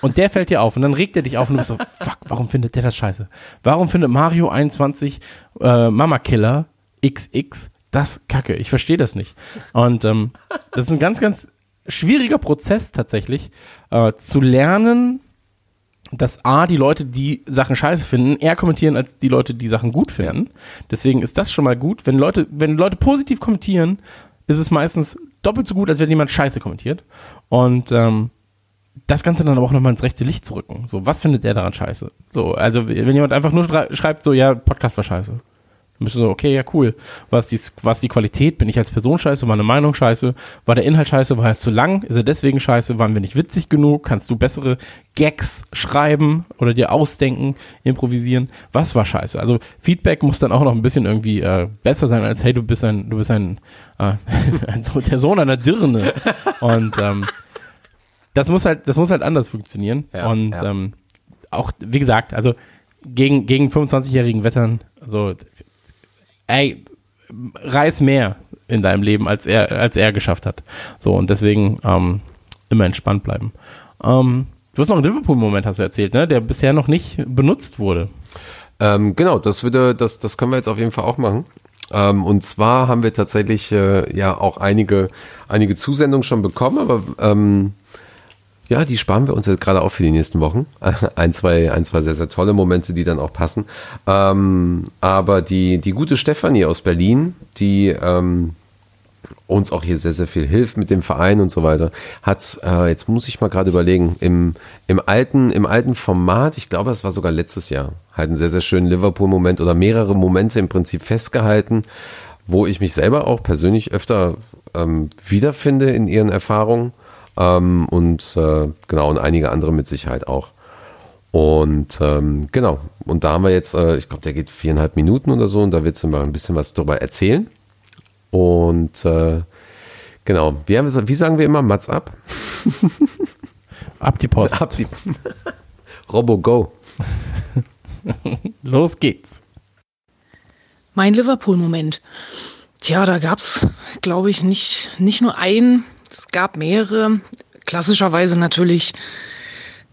Und der fällt dir auf und dann regt er dich auf und du bist so, fuck, warum findet der das scheiße? Warum findet Mario 21 äh, Mama Killer XX das kacke? Ich verstehe das nicht. Und ähm, das ist ein ganz, ganz schwieriger Prozess tatsächlich, äh, zu lernen, dass A, die Leute, die Sachen scheiße finden, eher kommentieren als die Leute, die Sachen gut finden. Deswegen ist das schon mal gut. Wenn Leute, wenn Leute positiv kommentieren, ist es meistens doppelt so gut, als wenn jemand scheiße kommentiert. Und ähm, das Ganze dann aber auch nochmal ins rechte Licht zu rücken. So, was findet er daran scheiße? So, also wenn jemand einfach nur schreibt, so, ja, Podcast war scheiße. Dann bist du so, okay, ja, cool. Was die, was die Qualität? Bin ich als Person scheiße? War eine Meinung scheiße? War der Inhalt scheiße? War er zu lang? Ist er deswegen scheiße? Waren wir nicht witzig genug? Kannst du bessere Gags schreiben oder dir ausdenken, improvisieren? Was war scheiße? Also Feedback muss dann auch noch ein bisschen irgendwie äh, besser sein als, hey, du bist ein, du bist ein, äh, der Sohn einer Dirne. Und ähm, das muss halt, das muss halt anders funktionieren. Ja, und ja. Ähm, auch, wie gesagt, also gegen, gegen 25-jährigen Wettern, also ey, reiß mehr in deinem Leben, als er, als er geschafft hat. So, und deswegen ähm, immer entspannt bleiben. Ähm, du hast noch einen Liverpool-Moment, hast du erzählt, ne? Der bisher noch nicht benutzt wurde. Ähm, genau, das würde, das, das können wir jetzt auf jeden Fall auch machen. Ähm, und zwar haben wir tatsächlich äh, ja auch einige, einige Zusendungen schon bekommen, aber ähm, ja, die sparen wir uns jetzt gerade auch für die nächsten Wochen. Ein, zwei, ein, zwei sehr, sehr tolle Momente, die dann auch passen. Ähm, aber die, die gute Stefanie aus Berlin, die ähm, uns auch hier sehr, sehr viel hilft mit dem Verein und so weiter, hat, äh, jetzt muss ich mal gerade überlegen, im, im, alten, im alten Format, ich glaube, das war sogar letztes Jahr, halt einen sehr, sehr schönen Liverpool-Moment oder mehrere Momente im Prinzip festgehalten, wo ich mich selber auch persönlich öfter ähm, wiederfinde in ihren Erfahrungen ähm, und äh, genau, und einige andere mit Sicherheit auch. Und ähm, genau, und da haben wir jetzt, äh, ich glaube, der geht viereinhalb Minuten oder so und da wird sie mal ein bisschen was drüber erzählen. Und äh, genau, wie, haben wir, wie sagen wir immer, Mats ab? Ab die Post. Ab die Robo Go. Los geht's. Mein Liverpool-Moment. Tja, da gab's, glaube ich, nicht, nicht nur einen, es gab mehrere. Klassischerweise natürlich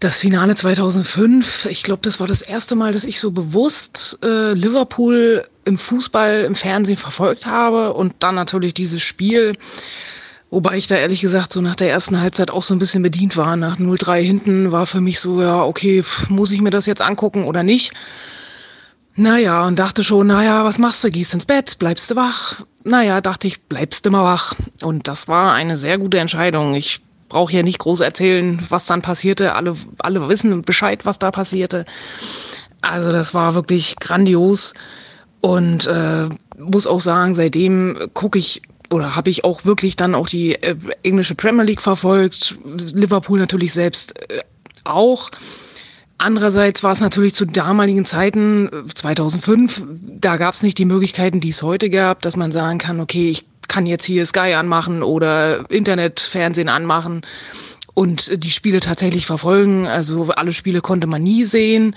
das Finale 2005. Ich glaube, das war das erste Mal, dass ich so bewusst äh, Liverpool im Fußball, im Fernsehen verfolgt habe und dann natürlich dieses Spiel. Wobei ich da ehrlich gesagt so nach der ersten Halbzeit auch so ein bisschen bedient war. Nach 0-3 hinten war für mich so, ja, okay, muss ich mir das jetzt angucken oder nicht? Naja, und dachte schon, naja, was machst du? Gehst ins Bett, bleibst du wach? Naja, dachte ich, bleibst immer wach. Und das war eine sehr gute Entscheidung. Ich brauche ja nicht groß erzählen, was dann passierte. Alle, alle wissen Bescheid, was da passierte. Also das war wirklich grandios. Und äh, muss auch sagen, seitdem gucke ich oder habe ich auch wirklich dann auch die äh, englische Premier League verfolgt. Liverpool natürlich selbst äh, auch. Andererseits war es natürlich zu damaligen Zeiten, 2005, da gab es nicht die Möglichkeiten, die es heute gab, dass man sagen kann, okay, ich kann jetzt hier Sky anmachen oder Internetfernsehen anmachen und die Spiele tatsächlich verfolgen. Also alle Spiele konnte man nie sehen.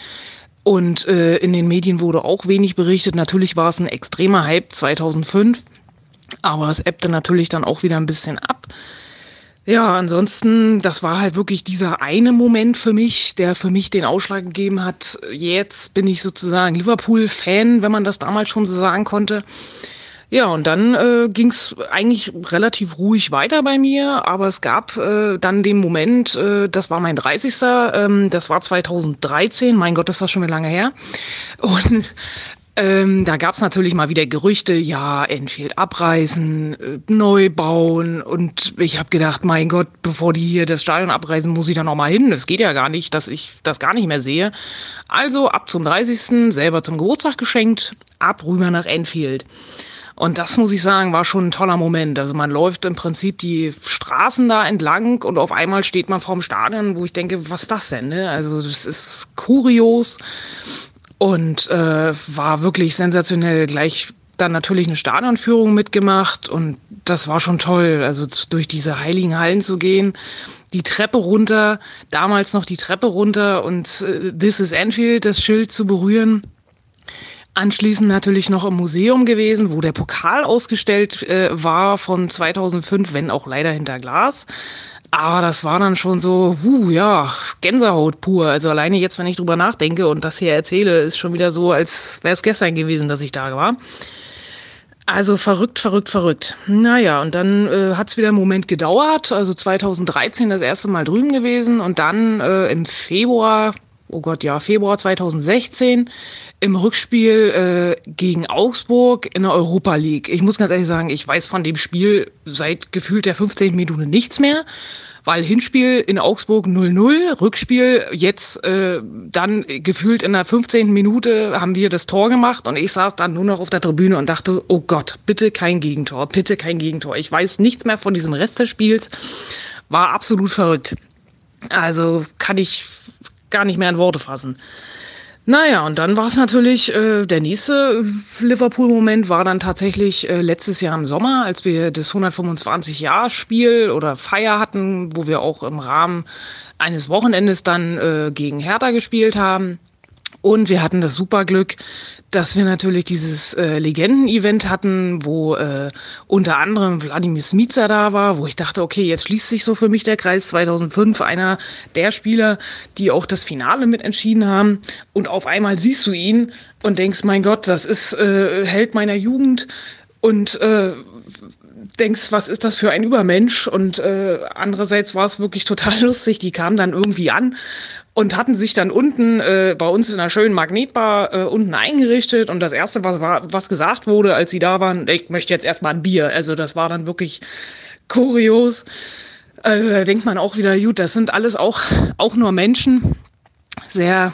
Und äh, in den Medien wurde auch wenig berichtet. Natürlich war es ein extremer Hype 2005, aber es ebbte natürlich dann auch wieder ein bisschen ab. Ja, ansonsten, das war halt wirklich dieser eine Moment für mich, der für mich den Ausschlag gegeben hat. Jetzt bin ich sozusagen Liverpool-Fan, wenn man das damals schon so sagen konnte. Ja, und dann äh, ging eigentlich relativ ruhig weiter bei mir, aber es gab äh, dann den Moment, äh, das war mein 30. Ähm, das war 2013, mein Gott, das war schon eine lange her. Und ähm, da gab's natürlich mal wieder Gerüchte, ja, Enfield abreißen, äh, neu bauen. Und ich habe gedacht, mein Gott, bevor die hier das Stadion abreißen, muss ich da noch mal hin. Das geht ja gar nicht, dass ich das gar nicht mehr sehe. Also ab zum 30. selber zum Geburtstag geschenkt, ab rüber nach Enfield. Und das muss ich sagen, war schon ein toller Moment. Also man läuft im Prinzip die Straßen da entlang und auf einmal steht man vorm Stadion, wo ich denke, was ist das denn? Ne? Also das ist kurios. Und äh, war wirklich sensationell. Gleich dann natürlich eine Stadionführung mitgemacht und das war schon toll, also durch diese heiligen Hallen zu gehen, die Treppe runter, damals noch die Treppe runter und äh, This is Enfield, das Schild zu berühren. Anschließend natürlich noch im Museum gewesen, wo der Pokal ausgestellt äh, war von 2005, wenn auch leider hinter Glas. Aber das war dann schon so, uh, ja, Gänsehaut pur. Also alleine jetzt, wenn ich drüber nachdenke und das hier erzähle, ist schon wieder so, als wäre es gestern gewesen, dass ich da war. Also verrückt, verrückt, verrückt. Naja, und dann äh, hat es wieder einen Moment gedauert. Also 2013 das erste Mal drüben gewesen und dann äh, im Februar, oh Gott, ja, Februar 2016 im Rückspiel äh, gegen Augsburg in der Europa League. Ich muss ganz ehrlich sagen, ich weiß von dem Spiel seit gefühlt der 15 Minuten nichts mehr weil Hinspiel in Augsburg 0-0, Rückspiel jetzt äh, dann gefühlt in der 15. Minute haben wir das Tor gemacht und ich saß dann nur noch auf der Tribüne und dachte, oh Gott, bitte kein Gegentor, bitte kein Gegentor. Ich weiß nichts mehr von diesem Rest des Spiels, war absolut verrückt. Also kann ich gar nicht mehr in Worte fassen. Naja, und dann war es natürlich, äh, der nächste Liverpool-Moment war dann tatsächlich äh, letztes Jahr im Sommer, als wir das 125-Jahr-Spiel oder Feier hatten, wo wir auch im Rahmen eines Wochenendes dann äh, gegen Hertha gespielt haben. Und wir hatten das Superglück, dass wir natürlich dieses äh, Legenden-Event hatten, wo äh, unter anderem Wladimir Smica da war, wo ich dachte, okay, jetzt schließt sich so für mich der Kreis 2005, einer der Spieler, die auch das Finale mitentschieden haben. Und auf einmal siehst du ihn und denkst, mein Gott, das ist äh, Held meiner Jugend. Und äh, denkst, was ist das für ein Übermensch? Und äh, andererseits war es wirklich total lustig. Die kamen dann irgendwie an und hatten sich dann unten äh, bei uns in einer schönen Magnetbar äh, unten eingerichtet und das erste was war was gesagt wurde, als sie da waren, ich möchte jetzt erstmal ein Bier. Also das war dann wirklich kurios. Also da denkt man auch wieder, gut, das sind alles auch auch nur Menschen. Sehr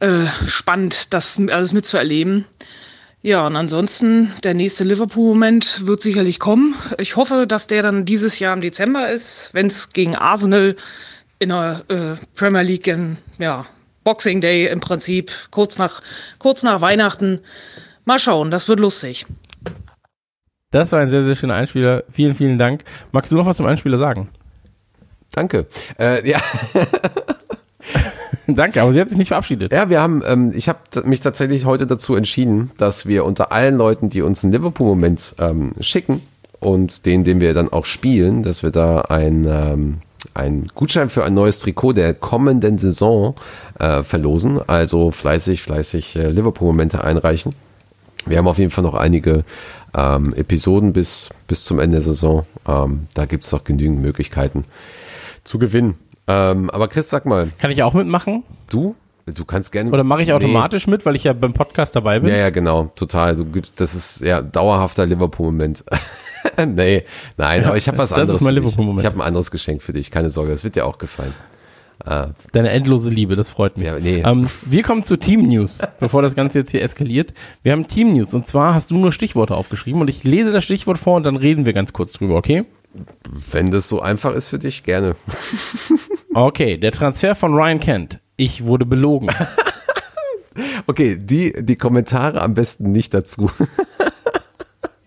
äh, spannend, das alles mitzuerleben. Ja, und ansonsten, der nächste Liverpool-Moment wird sicherlich kommen. Ich hoffe, dass der dann dieses Jahr im Dezember ist, wenn es gegen Arsenal in der äh, Premier League in, ja, Boxing Day im Prinzip, kurz nach, kurz nach Weihnachten. Mal schauen, das wird lustig. Das war ein sehr, sehr schöner Einspieler. Vielen, vielen Dank. Magst du noch was zum Einspieler sagen? Danke. Äh, ja. Danke, aber sie hat sich nicht verabschiedet. Ja, wir haben, ähm, ich habe mich tatsächlich heute dazu entschieden, dass wir unter allen Leuten, die uns einen Liverpool-Moment ähm, schicken und den, den wir dann auch spielen, dass wir da ein ähm, ein Gutschein für ein neues Trikot der kommenden Saison äh, verlosen. Also fleißig, fleißig äh, Liverpool-Momente einreichen. Wir haben auf jeden Fall noch einige ähm, Episoden bis, bis zum Ende der Saison. Ähm, da gibt es noch genügend Möglichkeiten zu gewinnen. Ähm, aber Chris, sag mal. Kann ich auch mitmachen? Du? Du kannst gerne. Oder mache ich automatisch nee. mit, weil ich ja beim Podcast dabei bin? Ja, ja, genau, total. Du, das ist ja dauerhafter Liverpool-Moment. nee, nein, aber ich habe was das anderes. Ist mein Liverpool-Moment. Ich habe ein anderes Geschenk für dich, keine Sorge, das wird dir auch gefallen. Ah. Deine endlose Liebe, das freut mich. Ja, nee. ähm, wir kommen zu Team News, bevor das Ganze jetzt hier eskaliert. Wir haben Team News und zwar hast du nur Stichworte aufgeschrieben und ich lese das Stichwort vor und dann reden wir ganz kurz drüber, okay? Wenn das so einfach ist für dich, gerne. okay, der Transfer von Ryan Kent. Ich wurde belogen. okay, die, die Kommentare am besten nicht dazu.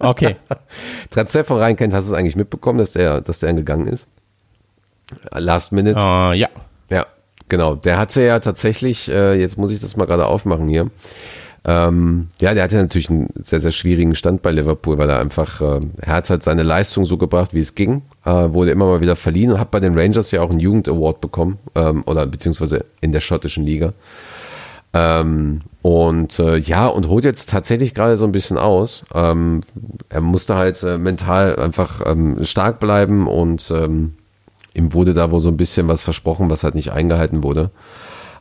Okay. Transfer von Ryan Kent, hast du es eigentlich mitbekommen, dass der, dass der gegangen ist? Last Minute? Uh, ja. Ja, genau. Der hatte ja tatsächlich, äh, jetzt muss ich das mal gerade aufmachen hier. Ähm, ja, der hatte natürlich einen sehr, sehr schwierigen Stand bei Liverpool, weil er einfach, äh, er hat halt seine Leistung so gebracht, wie es ging, äh, wurde immer mal wieder verliehen und hat bei den Rangers ja auch einen Jugend-Award bekommen, ähm, oder beziehungsweise in der schottischen Liga. Ähm, und äh, ja, und holt jetzt tatsächlich gerade so ein bisschen aus. Ähm, er musste halt äh, mental einfach ähm, stark bleiben und ähm, ihm wurde da wohl so ein bisschen was versprochen, was halt nicht eingehalten wurde.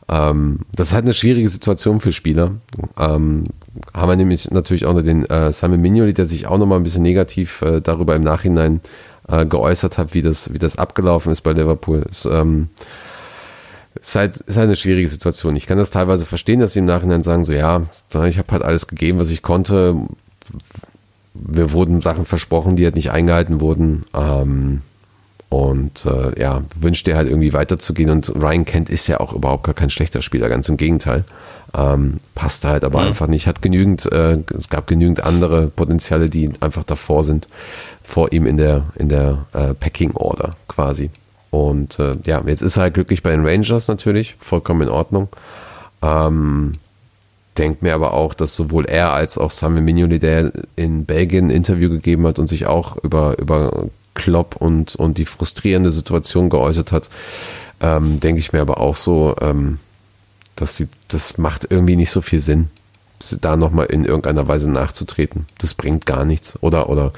Ähm, das ist halt eine schwierige Situation für Spieler. Ähm, haben wir nämlich natürlich auch noch den äh, Simon Mignoli, der sich auch nochmal ein bisschen negativ äh, darüber im Nachhinein äh, geäußert hat, wie das, wie das abgelaufen ist bei Liverpool. Ähm, ist halt, ist halt eine schwierige Situation. Ich kann das teilweise verstehen, dass sie im Nachhinein sagen, so ja, ich habe halt alles gegeben, was ich konnte. Wir wurden Sachen versprochen, die halt nicht eingehalten wurden. Ähm, Und äh, ja, wünscht dir halt irgendwie weiterzugehen. Und Ryan Kent ist ja auch überhaupt gar kein schlechter Spieler, ganz im Gegenteil. Ähm, passt halt aber Mhm. einfach nicht. Hat genügend, äh, es gab genügend andere Potenziale, die einfach davor sind, vor ihm in der, in der äh, Packing Order quasi. Und äh, ja, jetzt ist er halt glücklich bei den Rangers natürlich, vollkommen in Ordnung. Ähm, denkt mir aber auch, dass sowohl er als auch Samuel Mignolet, der in Belgien ein Interview gegeben hat und sich auch über, über Klopp und, und die frustrierende Situation geäußert hat, ähm, denke ich mir aber auch so, ähm, dass sie, das macht irgendwie nicht so viel Sinn, da nochmal in irgendeiner Weise nachzutreten. Das bringt gar nichts. Oder, oder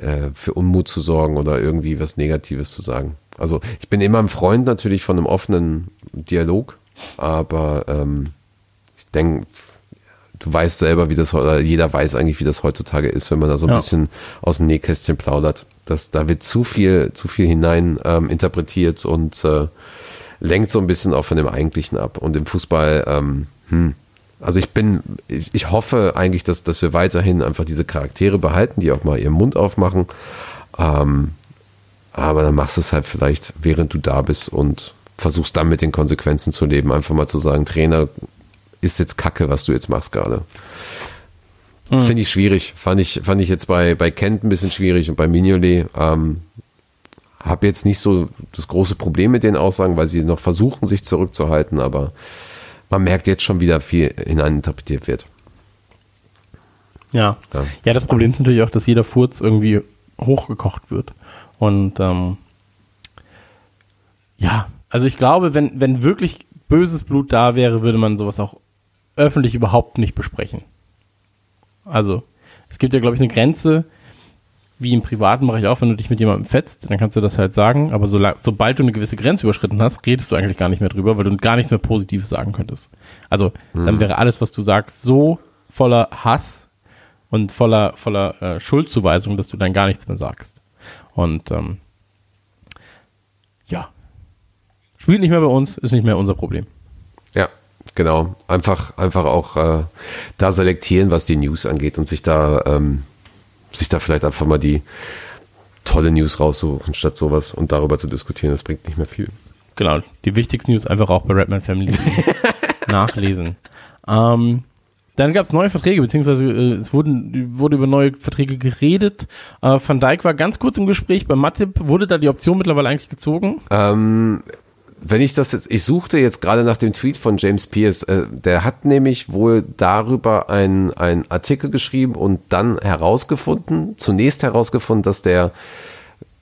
äh, für Unmut zu sorgen oder irgendwie was Negatives zu sagen. Also ich bin immer ein Freund natürlich von einem offenen Dialog, aber ähm, ich denke, du weißt selber, wie das, oder jeder weiß eigentlich, wie das heutzutage ist, wenn man da so ein Ja. bisschen aus dem Nähkästchen plaudert. Das, da wird zu viel, zu viel hinein ähm, interpretiert und äh, lenkt so ein bisschen auch von dem Eigentlichen ab. Und im Fußball, ähm, hm, also ich bin, ich, ich hoffe eigentlich, dass, dass wir weiterhin einfach diese Charaktere behalten, die auch mal ihren Mund aufmachen. Ähm, aber dann machst du es halt vielleicht, während du da bist und versuchst dann mit den Konsequenzen zu leben. Einfach mal zu sagen, Trainer, ist jetzt Kacke, was du jetzt machst gerade. Finde ich schwierig. Fand ich, fand ich jetzt bei, bei Kent ein bisschen schwierig und bei Mignolet. Ähm, habe jetzt nicht so das große Problem mit den Aussagen, weil sie noch versuchen, sich zurückzuhalten, aber man merkt jetzt schon wieder viel hineininterpretiert wird. Ja. Ja. ja. das Problem ist natürlich auch, dass jeder Furz irgendwie hochgekocht wird. Und ähm, ja, also ich glaube, wenn, wenn wirklich böses Blut da wäre, würde man sowas auch öffentlich überhaupt nicht besprechen. Also, es gibt ja, glaube ich, eine Grenze, wie im Privaten mache ich auch, wenn du dich mit jemandem fetzt, dann kannst du das halt sagen, aber so, sobald du eine gewisse Grenze überschritten hast, redest du eigentlich gar nicht mehr drüber, weil du gar nichts mehr Positives sagen könntest. Also, dann wäre alles, was du sagst, so voller Hass und voller, voller äh, Schuldzuweisung, dass du dann gar nichts mehr sagst. Und ähm, ja, spielt nicht mehr bei uns, ist nicht mehr unser Problem. Ja, genau. Einfach, einfach auch äh, da selektieren, was die News angeht und sich da, ähm, sich da vielleicht einfach mal die tolle News raussuchen, statt sowas und darüber zu diskutieren. Das bringt nicht mehr viel. Genau, die wichtigsten News einfach auch bei Redman Family nachlesen. Ähm, dann gab es neue Verträge, beziehungsweise äh, es wurden, wurde über neue Verträge geredet. Äh, Van Dijk war ganz kurz im Gespräch bei Matip. Wurde da die Option mittlerweile eigentlich gezogen? Ähm, wenn ich das jetzt, ich suchte jetzt gerade nach dem Tweet von James Pierce, äh, der hat nämlich wohl darüber einen Artikel geschrieben und dann herausgefunden, zunächst herausgefunden, dass der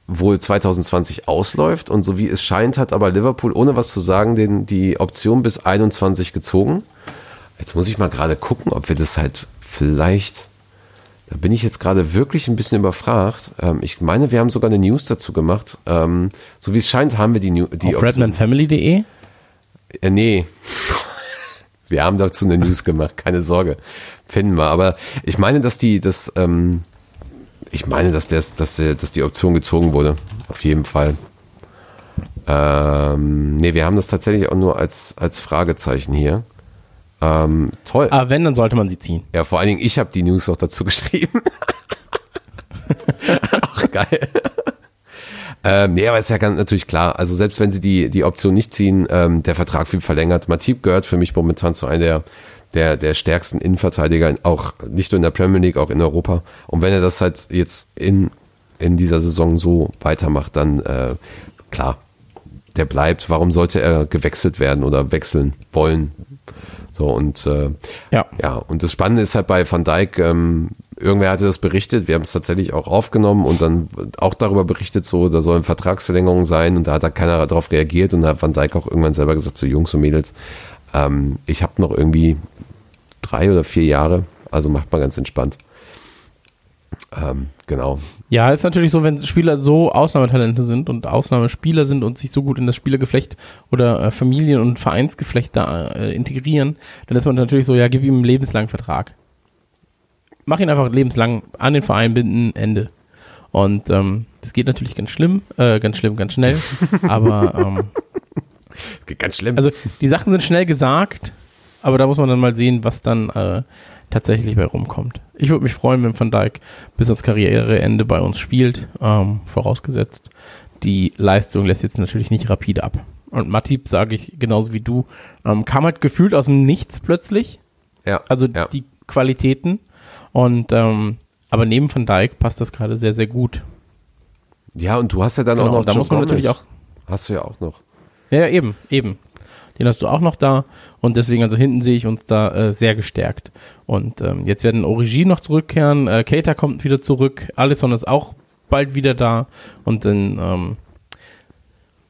wohl 2020 ausläuft und so wie es scheint, hat aber Liverpool, ohne was zu sagen, den, die Option bis 21 gezogen. Jetzt muss ich mal gerade gucken, ob wir das halt vielleicht, da bin ich jetzt gerade wirklich ein bisschen überfragt. Ähm, ich meine, wir haben sogar eine News dazu gemacht. Ähm, so wie es scheint, haben wir die, New- die Auf redmanfamily.de? Äh, nee. Wir haben dazu eine News gemacht, keine Sorge. Finden wir. Aber ich meine, dass die, das, ähm, ich meine, dass, der, dass, der, dass die Option gezogen wurde. Auf jeden Fall. Ähm, nee, wir haben das tatsächlich auch nur als, als Fragezeichen hier. Ähm, toll. Aber wenn, dann sollte man sie ziehen. Ja, vor allen Dingen, ich habe die News noch dazu geschrieben. Ach, geil. Ähm, nee, aber ist ja ganz natürlich klar. Also selbst wenn sie die, die Option nicht ziehen, ähm, der Vertrag wird verlängert. Matip gehört für mich momentan zu einer der, der, der stärksten Innenverteidiger, auch nicht nur in der Premier League, auch in Europa. Und wenn er das halt jetzt in, in dieser Saison so weitermacht, dann äh, klar, der bleibt. Warum sollte er gewechselt werden oder wechseln wollen? So und äh, Ja. ja, und das Spannende ist halt bei Van Dijk, ähm, irgendwer hatte das berichtet, wir haben es tatsächlich auch aufgenommen und dann auch darüber berichtet, so, da sollen Vertragsverlängerungen sein und da hat da keiner darauf reagiert und da hat Van Dijk auch irgendwann selber gesagt, so Jungs und Mädels, ähm, ich habe noch irgendwie drei oder vier Jahre, also macht mal ganz entspannt. Ähm, genau. Ja, ist natürlich so, wenn Spieler so Ausnahmetalente sind und Ausnahmespieler sind und sich so gut in das Spielergeflecht oder äh, Familien- und Vereinsgeflecht da äh, integrieren, dann ist man natürlich so, ja, gib ihm einen lebenslangen Vertrag. Mach ihn einfach lebenslang an den Verein binden, Ende. Und ähm, das geht natürlich ganz schlimm, äh, ganz schlimm, ganz schnell. aber ähm, Ganz schlimm. also die Sachen sind schnell gesagt, aber da muss man dann mal sehen, was dann äh, tatsächlich bei rumkommt. Ich würde mich freuen, wenn Van Dijk bis ans Karriereende bei uns spielt, ähm, vorausgesetzt die Leistung lässt jetzt natürlich nicht rapide ab. Und Matip, sage ich genauso wie du, ähm, kam halt gefühlt aus dem Nichts plötzlich. Ja. Also ja. die Qualitäten. Und ähm, aber neben Van Dijk passt das gerade sehr, sehr gut. Ja, und du hast ja dann Genau, auch noch da muss man Gomez. natürlich auch Hast du ja auch noch. Ja, eben, eben. Den hast du auch noch da und deswegen, also hinten sehe ich uns da äh, sehr gestärkt. Und ähm, jetzt werden Origi noch zurückkehren, äh, Keita kommt wieder zurück, Alisson ist auch bald wieder da und dann, ähm,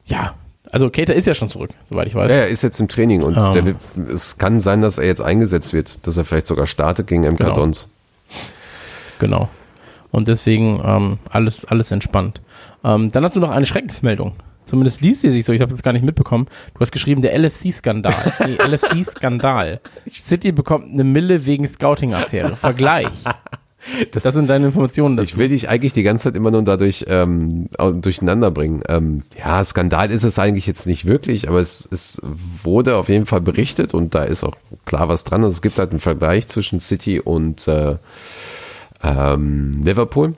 ja, also Keita ist ja schon zurück, soweit ich weiß. Ja, er ist jetzt im Training und Ähm. der, wird- es kann sein, dass er jetzt eingesetzt wird, dass er vielleicht sogar startet gegen MK Genau. Dons. Genau. Und deswegen ähm, alles, alles entspannt. Ähm, dann hast du noch eine Schreckensmeldung. Zumindest liest sie sich so, ich habe das gar nicht mitbekommen. Du hast geschrieben, der LFC-Skandal. Nee, LFC-Skandal. City bekommt eine Mille wegen Scouting-Affäre. Vergleich. Das, sind deine Informationen dazu. Ich will dich eigentlich die ganze Zeit immer nur dadurch ähm, durcheinander bringen. Ähm, ja, Skandal ist es eigentlich jetzt nicht wirklich, aber es, es wurde auf jeden Fall berichtet und da ist auch klar was dran. Also es gibt halt einen Vergleich zwischen City und äh, ähm, Liverpool.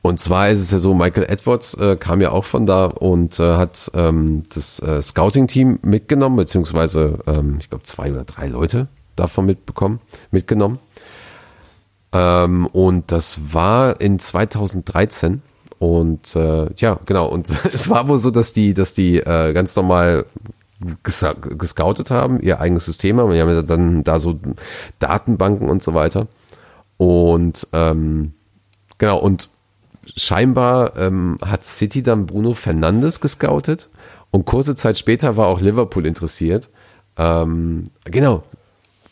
Und zwar ist es ja so, Michael Edwards äh, kam ja auch von da und äh, hat ähm, das äh, Scouting-Team mitgenommen, beziehungsweise ähm, ich glaube zwei oder drei Leute davon mitbekommen, mitgenommen. Ähm, und das war in 2013. Und äh, ja, genau. Und es war wohl so, dass die, dass die äh, ganz normal ges gescoutet haben, ihr eigenes System haben. Wir haben ja dann da so Datenbanken und so weiter. Und ähm, genau, und scheinbar ähm, hat City dann Bruno Fernandes gescoutet und kurze Zeit später war auch Liverpool interessiert. Ähm, genau.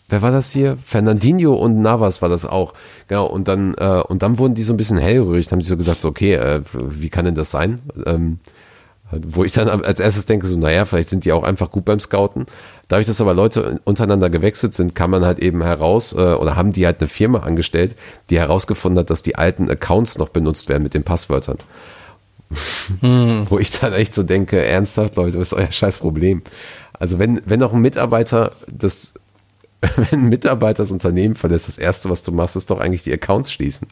Wer war das hier? Fernandinho und Navas war das auch. Genau. Und dann, äh, und dann wurden die so ein bisschen hellrührig, haben sie so gesagt, so, okay, äh, wie kann denn das sein? Ähm, wo ich dann als erstes denke, so, naja, vielleicht sind die auch einfach gut beim Scouten. Dadurch, dass aber Leute untereinander gewechselt sind, kann man halt eben heraus, äh, oder haben die halt eine Firma angestellt, die herausgefunden hat, dass die alten Accounts noch benutzt werden mit den Passwörtern. Wo ich dann echt so denke, ernsthaft, Leute, was ist euer scheiß Problem? Also wenn, wenn noch ein Mitarbeiter das, wenn ein Mitarbeiter das Unternehmen verlässt, das erste, was du machst, ist doch eigentlich die Accounts schließen.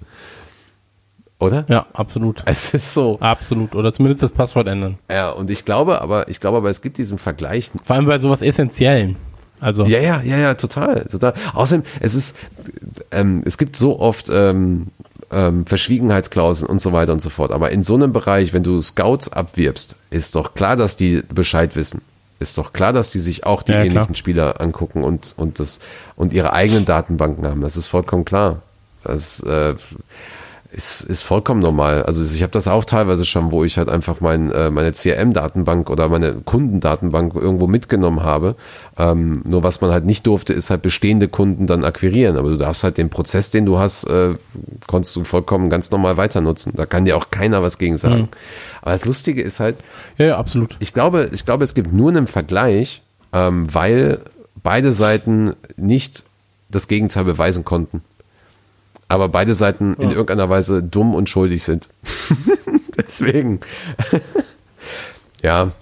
Oder? Ja, absolut. Es ist so. Absolut. Oder zumindest das Passwort ändern. Ja, und ich glaube aber, ich glaube aber, es gibt diesen Vergleich. Vor allem bei sowas Essentiellen. Also, Ja, ja, ja, ja, total, total. Außerdem, es ist, ähm, es gibt so oft ähm, ähm, Verschwiegenheitsklauseln und so weiter und so fort. Aber in so einem Bereich, wenn du Scouts abwirbst, ist doch klar, dass die Bescheid wissen. Ist doch klar, dass die sich auch die Ja, ähnlichen klar. Spieler angucken und, und das und ihre eigenen Datenbanken haben. Das ist vollkommen klar. Das äh, ist, ist vollkommen normal. Also ich habe das auch teilweise schon, wo ich halt einfach mein, äh, meine CRM-Datenbank oder meine Kundendatenbank irgendwo mitgenommen habe. Ähm, nur was man halt nicht durfte, ist halt bestehende Kunden dann akquirieren. Aber du darfst halt den Prozess, den du hast, äh, konntest du vollkommen ganz normal weiter nutzen. Da kann dir auch keiner was gegen sagen. Aber das Lustige ist halt, ja, ja, absolut. ich glaube, ich glaube, es gibt nur einen Vergleich, ähm, weil beide Seiten nicht das Gegenteil beweisen konnten. Aber beide Seiten in irgendeiner Weise dumm und schuldig sind. Deswegen. ja.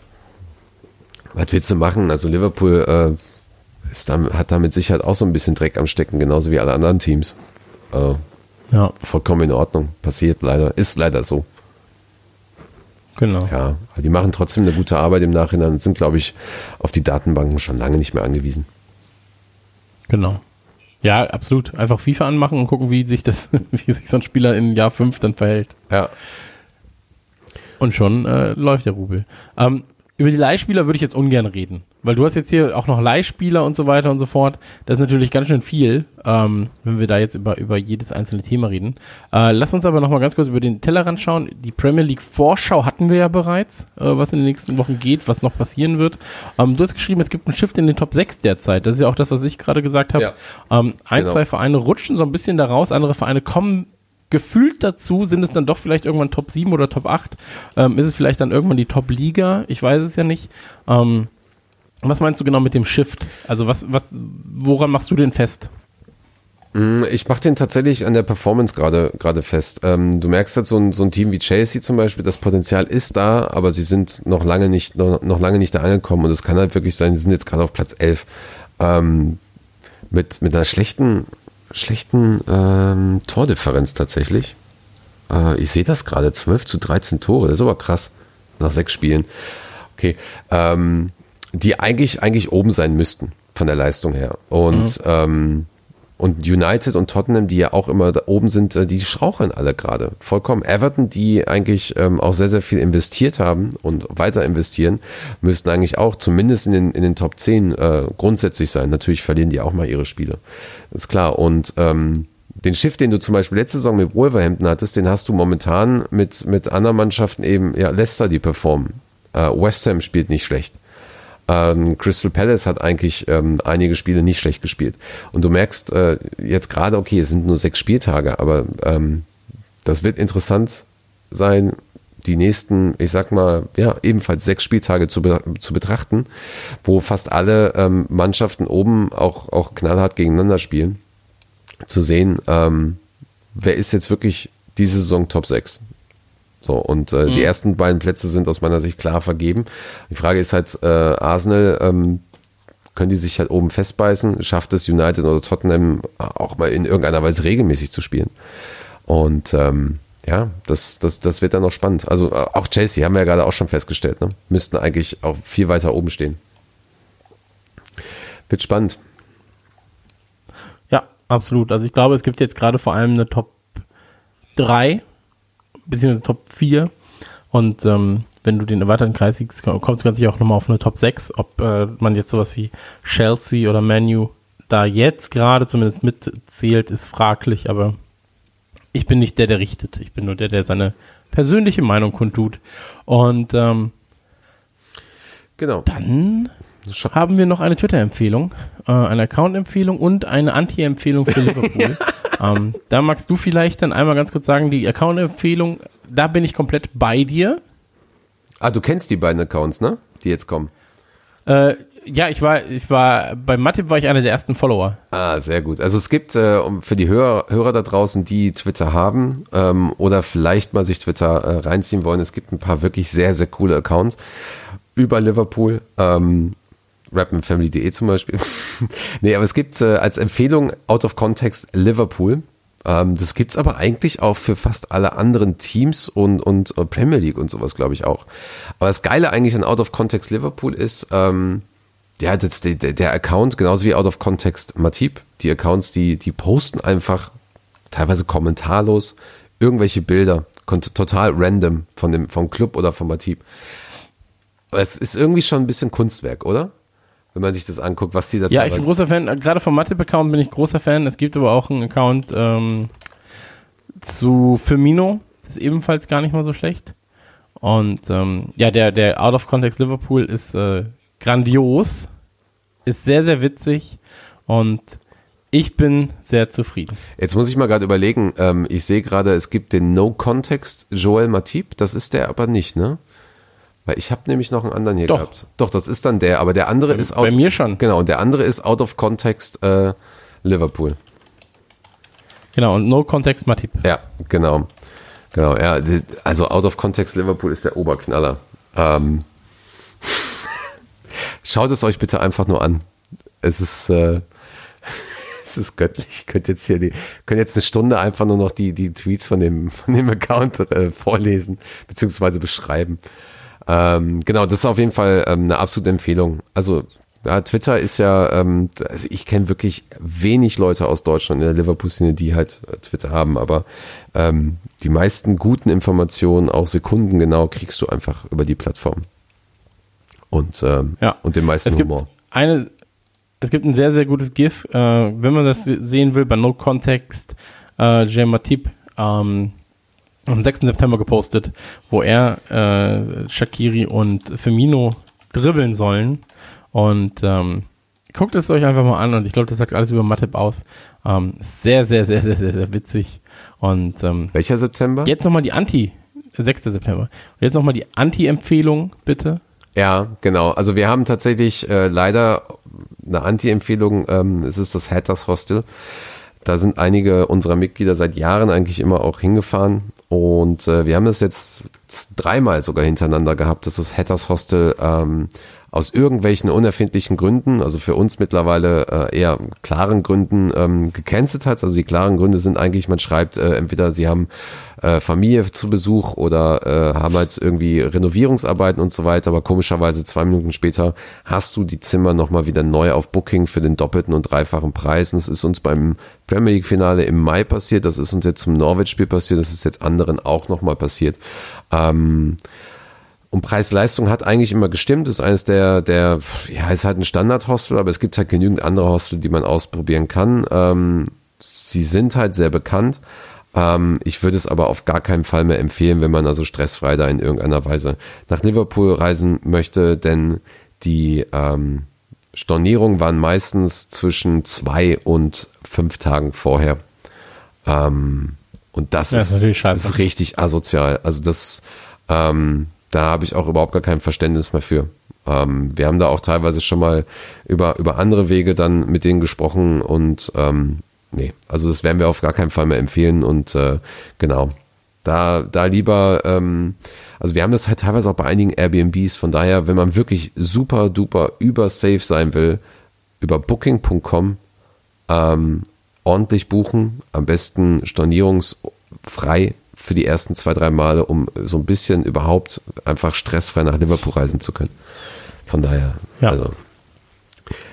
Was willst du machen? Also Liverpool äh, ist da, hat da mit Sicherheit auch so ein bisschen Dreck am Stecken, genauso wie alle anderen Teams. Äh, Ja, vollkommen in Ordnung. Passiert leider. Ist leider so. genau. Ja, die machen trotzdem eine gute Arbeit im Nachhinein und sind, glaube ich, auf die Datenbanken schon lange nicht mehr angewiesen. Genau. Ja, absolut. Einfach FIFA anmachen und gucken, wie sich das, wie sich so ein Spieler in Jahr 5 dann verhält. Ja. Und schon äh, läuft der Rubel. Ähm, über die Leihspieler würde ich jetzt ungern reden, weil du hast jetzt hier auch noch Leihspieler und so weiter und so fort. Das ist natürlich ganz schön viel, ähm, wenn wir da jetzt über, über jedes einzelne Thema reden. Äh, lass uns aber noch mal ganz kurz über den Tellerrand schauen. Die Premier League Vorschau hatten wir ja bereits, äh, was in den nächsten Wochen geht, was noch passieren wird. Ähm, du hast geschrieben, es gibt einen Shift in den Top 6 derzeit. Das ist ja auch das, was ich gerade gesagt habe. Ja. Ähm, ein, Genau. zwei Vereine rutschen so ein bisschen da raus, andere Vereine kommen gefühlt dazu, sind es dann doch vielleicht irgendwann Top 7 oder Top 8? Ähm, ist es vielleicht dann irgendwann die Top-Liga? Ich weiß es ja nicht. Ähm, was meinst du genau mit dem Shift? Also was, was, woran machst du den fest? Ich mache den tatsächlich an der Performance gerade gerade fest. Ähm, du merkst halt so ein, so ein Team wie Chelsea zum Beispiel, das Potenzial ist da, aber sie sind noch lange nicht noch, noch lange nicht da angekommen und es kann halt wirklich sein, sie sind jetzt gerade auf Platz 11 ähm, mit mit einer schlechten schlechten ähm, Tordifferenz tatsächlich. Äh, ich sehe das gerade 12 zu 13 Tore, das ist aber krass. nach sechs Spielen. Okay. Ähm, die eigentlich, eigentlich oben sein müssten von der Leistung her. Und, ähm, und United und Tottenham, die ja auch immer da oben sind, äh, die straucheln alle gerade. Vollkommen. Everton, die eigentlich ähm, auch sehr, sehr viel investiert haben und weiter investieren, müssten eigentlich auch zumindest in den, in den Top 10 äh, grundsätzlich sein. Natürlich verlieren die auch mal ihre Spiele. Ist klar. Und ähm, den Schiff, den du zum Beispiel letzte Saison mit Wolverhampton hattest, den hast du momentan mit, mit anderen Mannschaften eben, ja, Leicester, die performen. Äh, West Ham spielt nicht schlecht. Ähm, Crystal Palace hat eigentlich ähm, einige Spiele nicht schlecht gespielt. Und du merkst äh, jetzt gerade, okay, es sind nur sechs Spieltage, aber ähm, das wird interessant sein, die nächsten, ich sag mal, ja, ebenfalls sechs Spieltage zu, be zu betrachten, wo fast alle ähm, Mannschaften oben auch, auch knallhart gegeneinander spielen. Zu sehen, ähm, wer ist jetzt wirklich diese Saison Top 6? So, und äh, die ersten beiden Plätze sind aus meiner Sicht klar vergeben. Die Frage ist halt, äh, Arsenal, ähm, können die sich halt oben festbeißen? Schafft es United oder Tottenham auch mal in irgendeiner Weise regelmäßig zu spielen? Und ähm, ja, das, das, das wird dann noch spannend. Also äh, auch Chelsea haben wir ja gerade auch schon festgestellt, ne? müssten eigentlich auch viel weiter oben stehen. Wird spannend. Ja, absolut. Also ich glaube, es gibt jetzt gerade vor allem eine Top 3, beziehungsweise Top 4. Und ähm, wenn du den erweiterten Kreis siehst, kommst du ganz sicher auch nochmal auf eine Top 6. Ob äh, man jetzt sowas wie Chelsea oder Manu da jetzt gerade zumindest mitzählt, ist fraglich, aber ich bin nicht der, der richtet. Ich bin nur der, der seine persönliche Meinung kundtut. Und ähm, Genau. dann haben wir noch eine Twitter-Empfehlung, äh, eine Account-Empfehlung und eine Anti-Empfehlung für Liverpool. ähm, da magst du vielleicht dann einmal ganz kurz sagen, die Account-Empfehlung, da bin ich komplett bei dir. Ah, du kennst die beiden Accounts, ne? Die jetzt kommen. Äh, ja, ich war, ich war, bei Matip war ich einer der ersten Follower. Ah, sehr gut. Also es gibt äh, für die Hörer, Hörer da draußen, die Twitter haben ähm, oder vielleicht mal sich Twitter äh, reinziehen wollen, es gibt ein paar wirklich sehr, sehr coole Accounts über Liverpool. Ähm, rapandfamily.de zum Beispiel. nee, aber es gibt äh, als Empfehlung Out of Context Liverpool. Ähm, das gibt's aber eigentlich auch für fast alle anderen Teams und, und äh, Premier League und sowas, glaube ich auch. Aber das Geile eigentlich an Out of Context Liverpool ist, ähm, ja, das, der, der der Account, genauso wie Out of Context Matip, die Accounts, die, die posten einfach teilweise kommentarlos irgendwelche Bilder, total random von dem, vom Club oder vom Matip. Aber es ist irgendwie schon ein bisschen Kunstwerk, oder? Wenn man sich das anguckt, was die da Ja, ich bin großer Fan, äh, gerade vom Matip-Account bin ich großer Fan. Es gibt aber auch einen Account ähm, zu Firmino, das ist ebenfalls gar nicht mal so schlecht. Und ähm, ja, der, der Out of Context Liverpool ist äh, grandios, ist sehr, sehr witzig und ich bin sehr zufrieden. Jetzt muss ich mal gerade überlegen, ähm, ich sehe gerade, es gibt den No Context Joel Matip, das ist der aber nicht, ne? Weil ich habe nämlich noch einen anderen hier Doch. gehabt. Doch, das ist dann der, aber der andere ist bei mir schon. Genau, und der andere ist Out of Context äh, Liverpool. Genau, und No Context Matip. Ja, genau. Genau, ja, also Out of Context Liverpool ist der Oberknaller. Ähm, schaut es euch bitte einfach nur an. Es ist, äh, es ist göttlich. Ich könnte jetzt hier die, könnt jetzt eine Stunde einfach nur noch die, die Tweets von dem, von dem Account äh, vorlesen, beziehungsweise beschreiben. Ähm, genau, das ist auf jeden Fall ähm, eine absolute Empfehlung. Also ja, Twitter ist ja, ähm, also ich kenne wirklich wenig Leute aus Deutschland in der Liverpool-Szene, die halt äh, Twitter haben, aber ähm, die meisten guten Informationen, auch sekundengenau, kriegst du einfach über die Plattform. Und, ähm, Ja. und den meisten Es gibt Humor. eine, es gibt ein sehr, sehr gutes GIF, äh, wenn man das sehen will, bei No Context, äh, Jay Matip, ähm, am 6. September gepostet, wo er äh, Shakiri und Firmino dribbeln sollen. Und ähm, guckt es euch einfach mal an und ich glaube, das sagt alles über Matip aus. Ähm, sehr, sehr, sehr, sehr, sehr, sehr witzig. Und ähm, Welcher September? jetzt nochmal die Anti, 6. September. Und jetzt nochmal die Anti-Empfehlung, bitte. Ja, genau. Also wir haben tatsächlich äh, leider eine Anti-Empfehlung. Ähm, es ist das Hatters Hostel. Da sind einige unserer Mitglieder seit Jahren eigentlich immer auch hingefahren. Und äh, wir haben das jetzt dreimal sogar hintereinander gehabt, dass das Hatters Hostel ähm, aus irgendwelchen unerfindlichen Gründen, also für uns mittlerweile äh, eher klaren Gründen ähm, gecancelt hat. Also die klaren Gründe sind eigentlich, man schreibt äh, entweder sie haben äh, Familie zu Besuch oder äh, haben halt irgendwie Renovierungsarbeiten und so weiter, aber komischerweise zwei Minuten später hast du die Zimmer nochmal wieder neu auf Booking für den doppelten und dreifachen Preis. Und das ist uns beim Premier League Finale im Mai passiert, das ist uns jetzt zum Norwich-Spiel passiert, das ist jetzt anderen auch nochmal passiert. Ähm, und Preis-Leistung hat eigentlich immer gestimmt, ist eines der, der, ja, ist halt ein Standard-Hostel, aber es gibt halt genügend andere Hostel, die man ausprobieren kann. Ähm, sie sind halt sehr bekannt. Ähm, ich würde es aber auf gar keinen Fall mehr empfehlen, wenn man also stressfrei da in irgendeiner Weise nach Liverpool reisen möchte, denn die ähm, Stornierungen waren meistens zwischen zwei und fünf Tagen vorher. Ähm, und das, Ja, ist, ist ist richtig asozial. Also das, ähm, da habe ich auch überhaupt gar kein Verständnis mehr für. Ähm, wir haben da auch teilweise schon mal über, über andere Wege dann mit denen gesprochen und ähm, nee, also das werden wir auf gar keinen Fall mehr empfehlen und äh, genau. Da, da lieber, ähm, also wir haben das halt teilweise auch bei einigen Airbnbs, von daher, wenn man wirklich super duper über safe sein will, über booking.com ähm, ordentlich buchen, am besten stornierungsfrei für die ersten zwei, drei Male, um so ein bisschen überhaupt einfach stressfrei nach Liverpool reisen zu können. Von daher, Ja. also.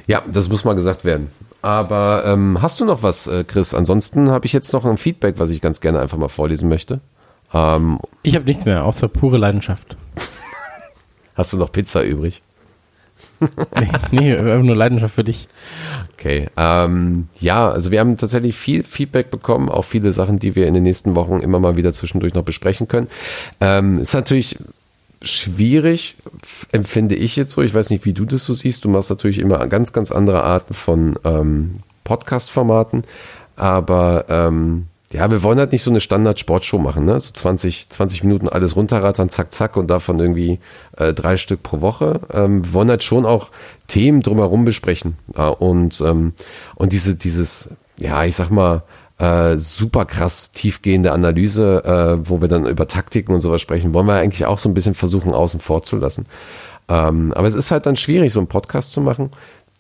Ja, das muss mal gesagt werden. Aber ähm, hast du noch was, äh, Chris? Ansonsten habe ich jetzt noch ein Feedback, was ich ganz gerne einfach mal vorlesen möchte. Ähm, Ich habe nichts mehr, außer pure Leidenschaft. hast du noch Pizza übrig? Nee, einfach nur Leidenschaft für dich. Okay. Ähm, ja, also wir haben tatsächlich viel Feedback bekommen, auch viele Sachen, die wir in den nächsten Wochen immer mal wieder zwischendurch noch besprechen können. Ähm, ist natürlich schwierig, empfinde ich jetzt so. Ich weiß nicht, wie du das so siehst. Du machst natürlich immer ganz, ganz andere Arten von ähm, Podcast-Formaten. Aber ähm, ja, wir wollen halt nicht so eine Standard-Sportshow machen, ne? So 20, 20 Minuten alles runterrattern, zack, zack und davon irgendwie äh, drei Stück pro Woche. Ähm, wir wollen halt schon auch Themen drumherum besprechen. Ja, und, ähm, und diese, dieses, ja, ich sag mal, äh, super krass tiefgehende Analyse, äh, wo wir dann über Taktiken und sowas sprechen, wollen wir eigentlich auch so ein bisschen versuchen, außen vor zu lassen. Ähm, aber es ist halt dann schwierig, so einen Podcast zu machen,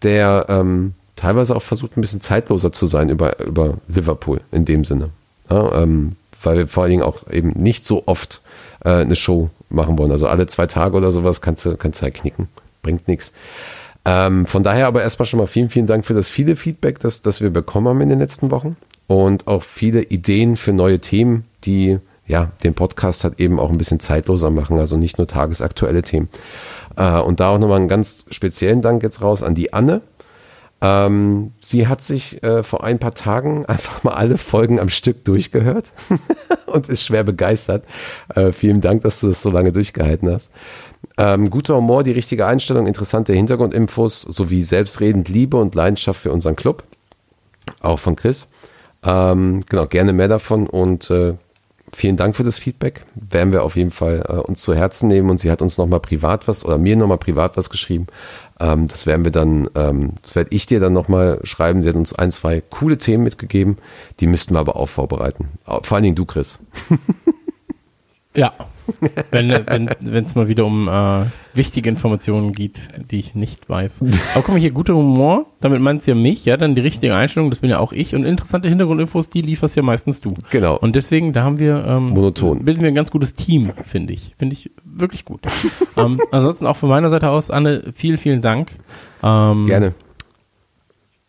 der ähm, teilweise auch versucht, ein bisschen zeitloser zu sein über, über Liverpool in dem Sinne. Ja, ähm, weil wir vor allen Dingen auch eben nicht so oft äh, eine Show machen wollen. Also alle zwei Tage oder sowas kannst du, kannst du halt knicken. Bringt nichts. Ähm, von daher aber erstmal schon mal vielen, vielen Dank für das viele Feedback, das, das wir bekommen haben in den letzten Wochen. Und auch viele Ideen für neue Themen, die ja den Podcast halt eben auch ein bisschen zeitloser machen, also nicht nur tagesaktuelle Themen. Äh, und da auch nochmal einen ganz speziellen Dank jetzt raus an die Anne. Ähm, sie hat sich äh, vor ein paar Tagen einfach mal alle Folgen am Stück durchgehört und ist schwer begeistert. Äh, vielen Dank, dass du das so lange durchgehalten hast. Ähm, guter Humor, die richtige Einstellung, interessante Hintergrundinfos sowie selbstredend Liebe und Leidenschaft für unseren Club. Auch von Chris. Ähm, genau, gerne mehr davon und äh, vielen Dank für das Feedback. Werden wir auf jeden Fall äh, uns zu Herzen nehmen und sie hat uns nochmal privat was oder mir nochmal privat was geschrieben. Ähm, das werden wir dann, ähm, das werde ich dir dann nochmal schreiben. Sie hat uns ein, zwei coole Themen mitgegeben. Die müssten wir aber auch vorbereiten. Vor allen Dingen du, Chris. Ja. Wenn es mal wieder um äh, wichtige Informationen geht, die ich nicht weiß. Aber guck mal hier, guter Humor, damit meinst du ja mich, ja, dann die richtige Einstellung, das bin ja auch ich. Und interessante Hintergrundinfos, die lieferst ja meistens du. Genau. Und deswegen, da haben wir, ähm, Monoton. bilden wir ein ganz gutes Team, finde ich. Finde ich wirklich gut. ähm, ansonsten auch von meiner Seite aus, Anne, vielen, vielen Dank. Ähm, Gerne.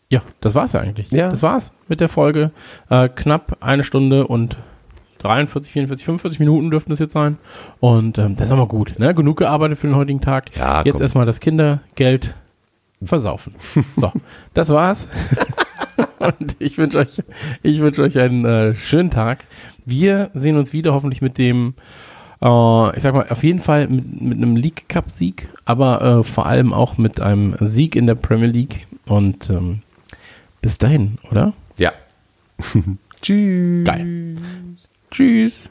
Ja, das war's ja eigentlich. Ja. Das war's mit der Folge. Äh, knapp eine Stunde und 43, 44, 45 Minuten dürften das jetzt sein. Und ähm, das ist aber gut. Ne? Genug gearbeitet für den heutigen Tag. Ja, jetzt komm. erstmal das Kindergeld versaufen. So, das war's. und ich wünsche euch, ich wünsche euch einen äh, schönen Tag. Wir sehen uns wieder hoffentlich mit dem äh, ich sag mal, auf jeden Fall mit, mit einem League Cup Sieg, aber äh, vor allem auch mit einem Sieg in der Premier League. Und ähm, bis dahin, oder? Ja. Tschüss. Geil. Tschüss.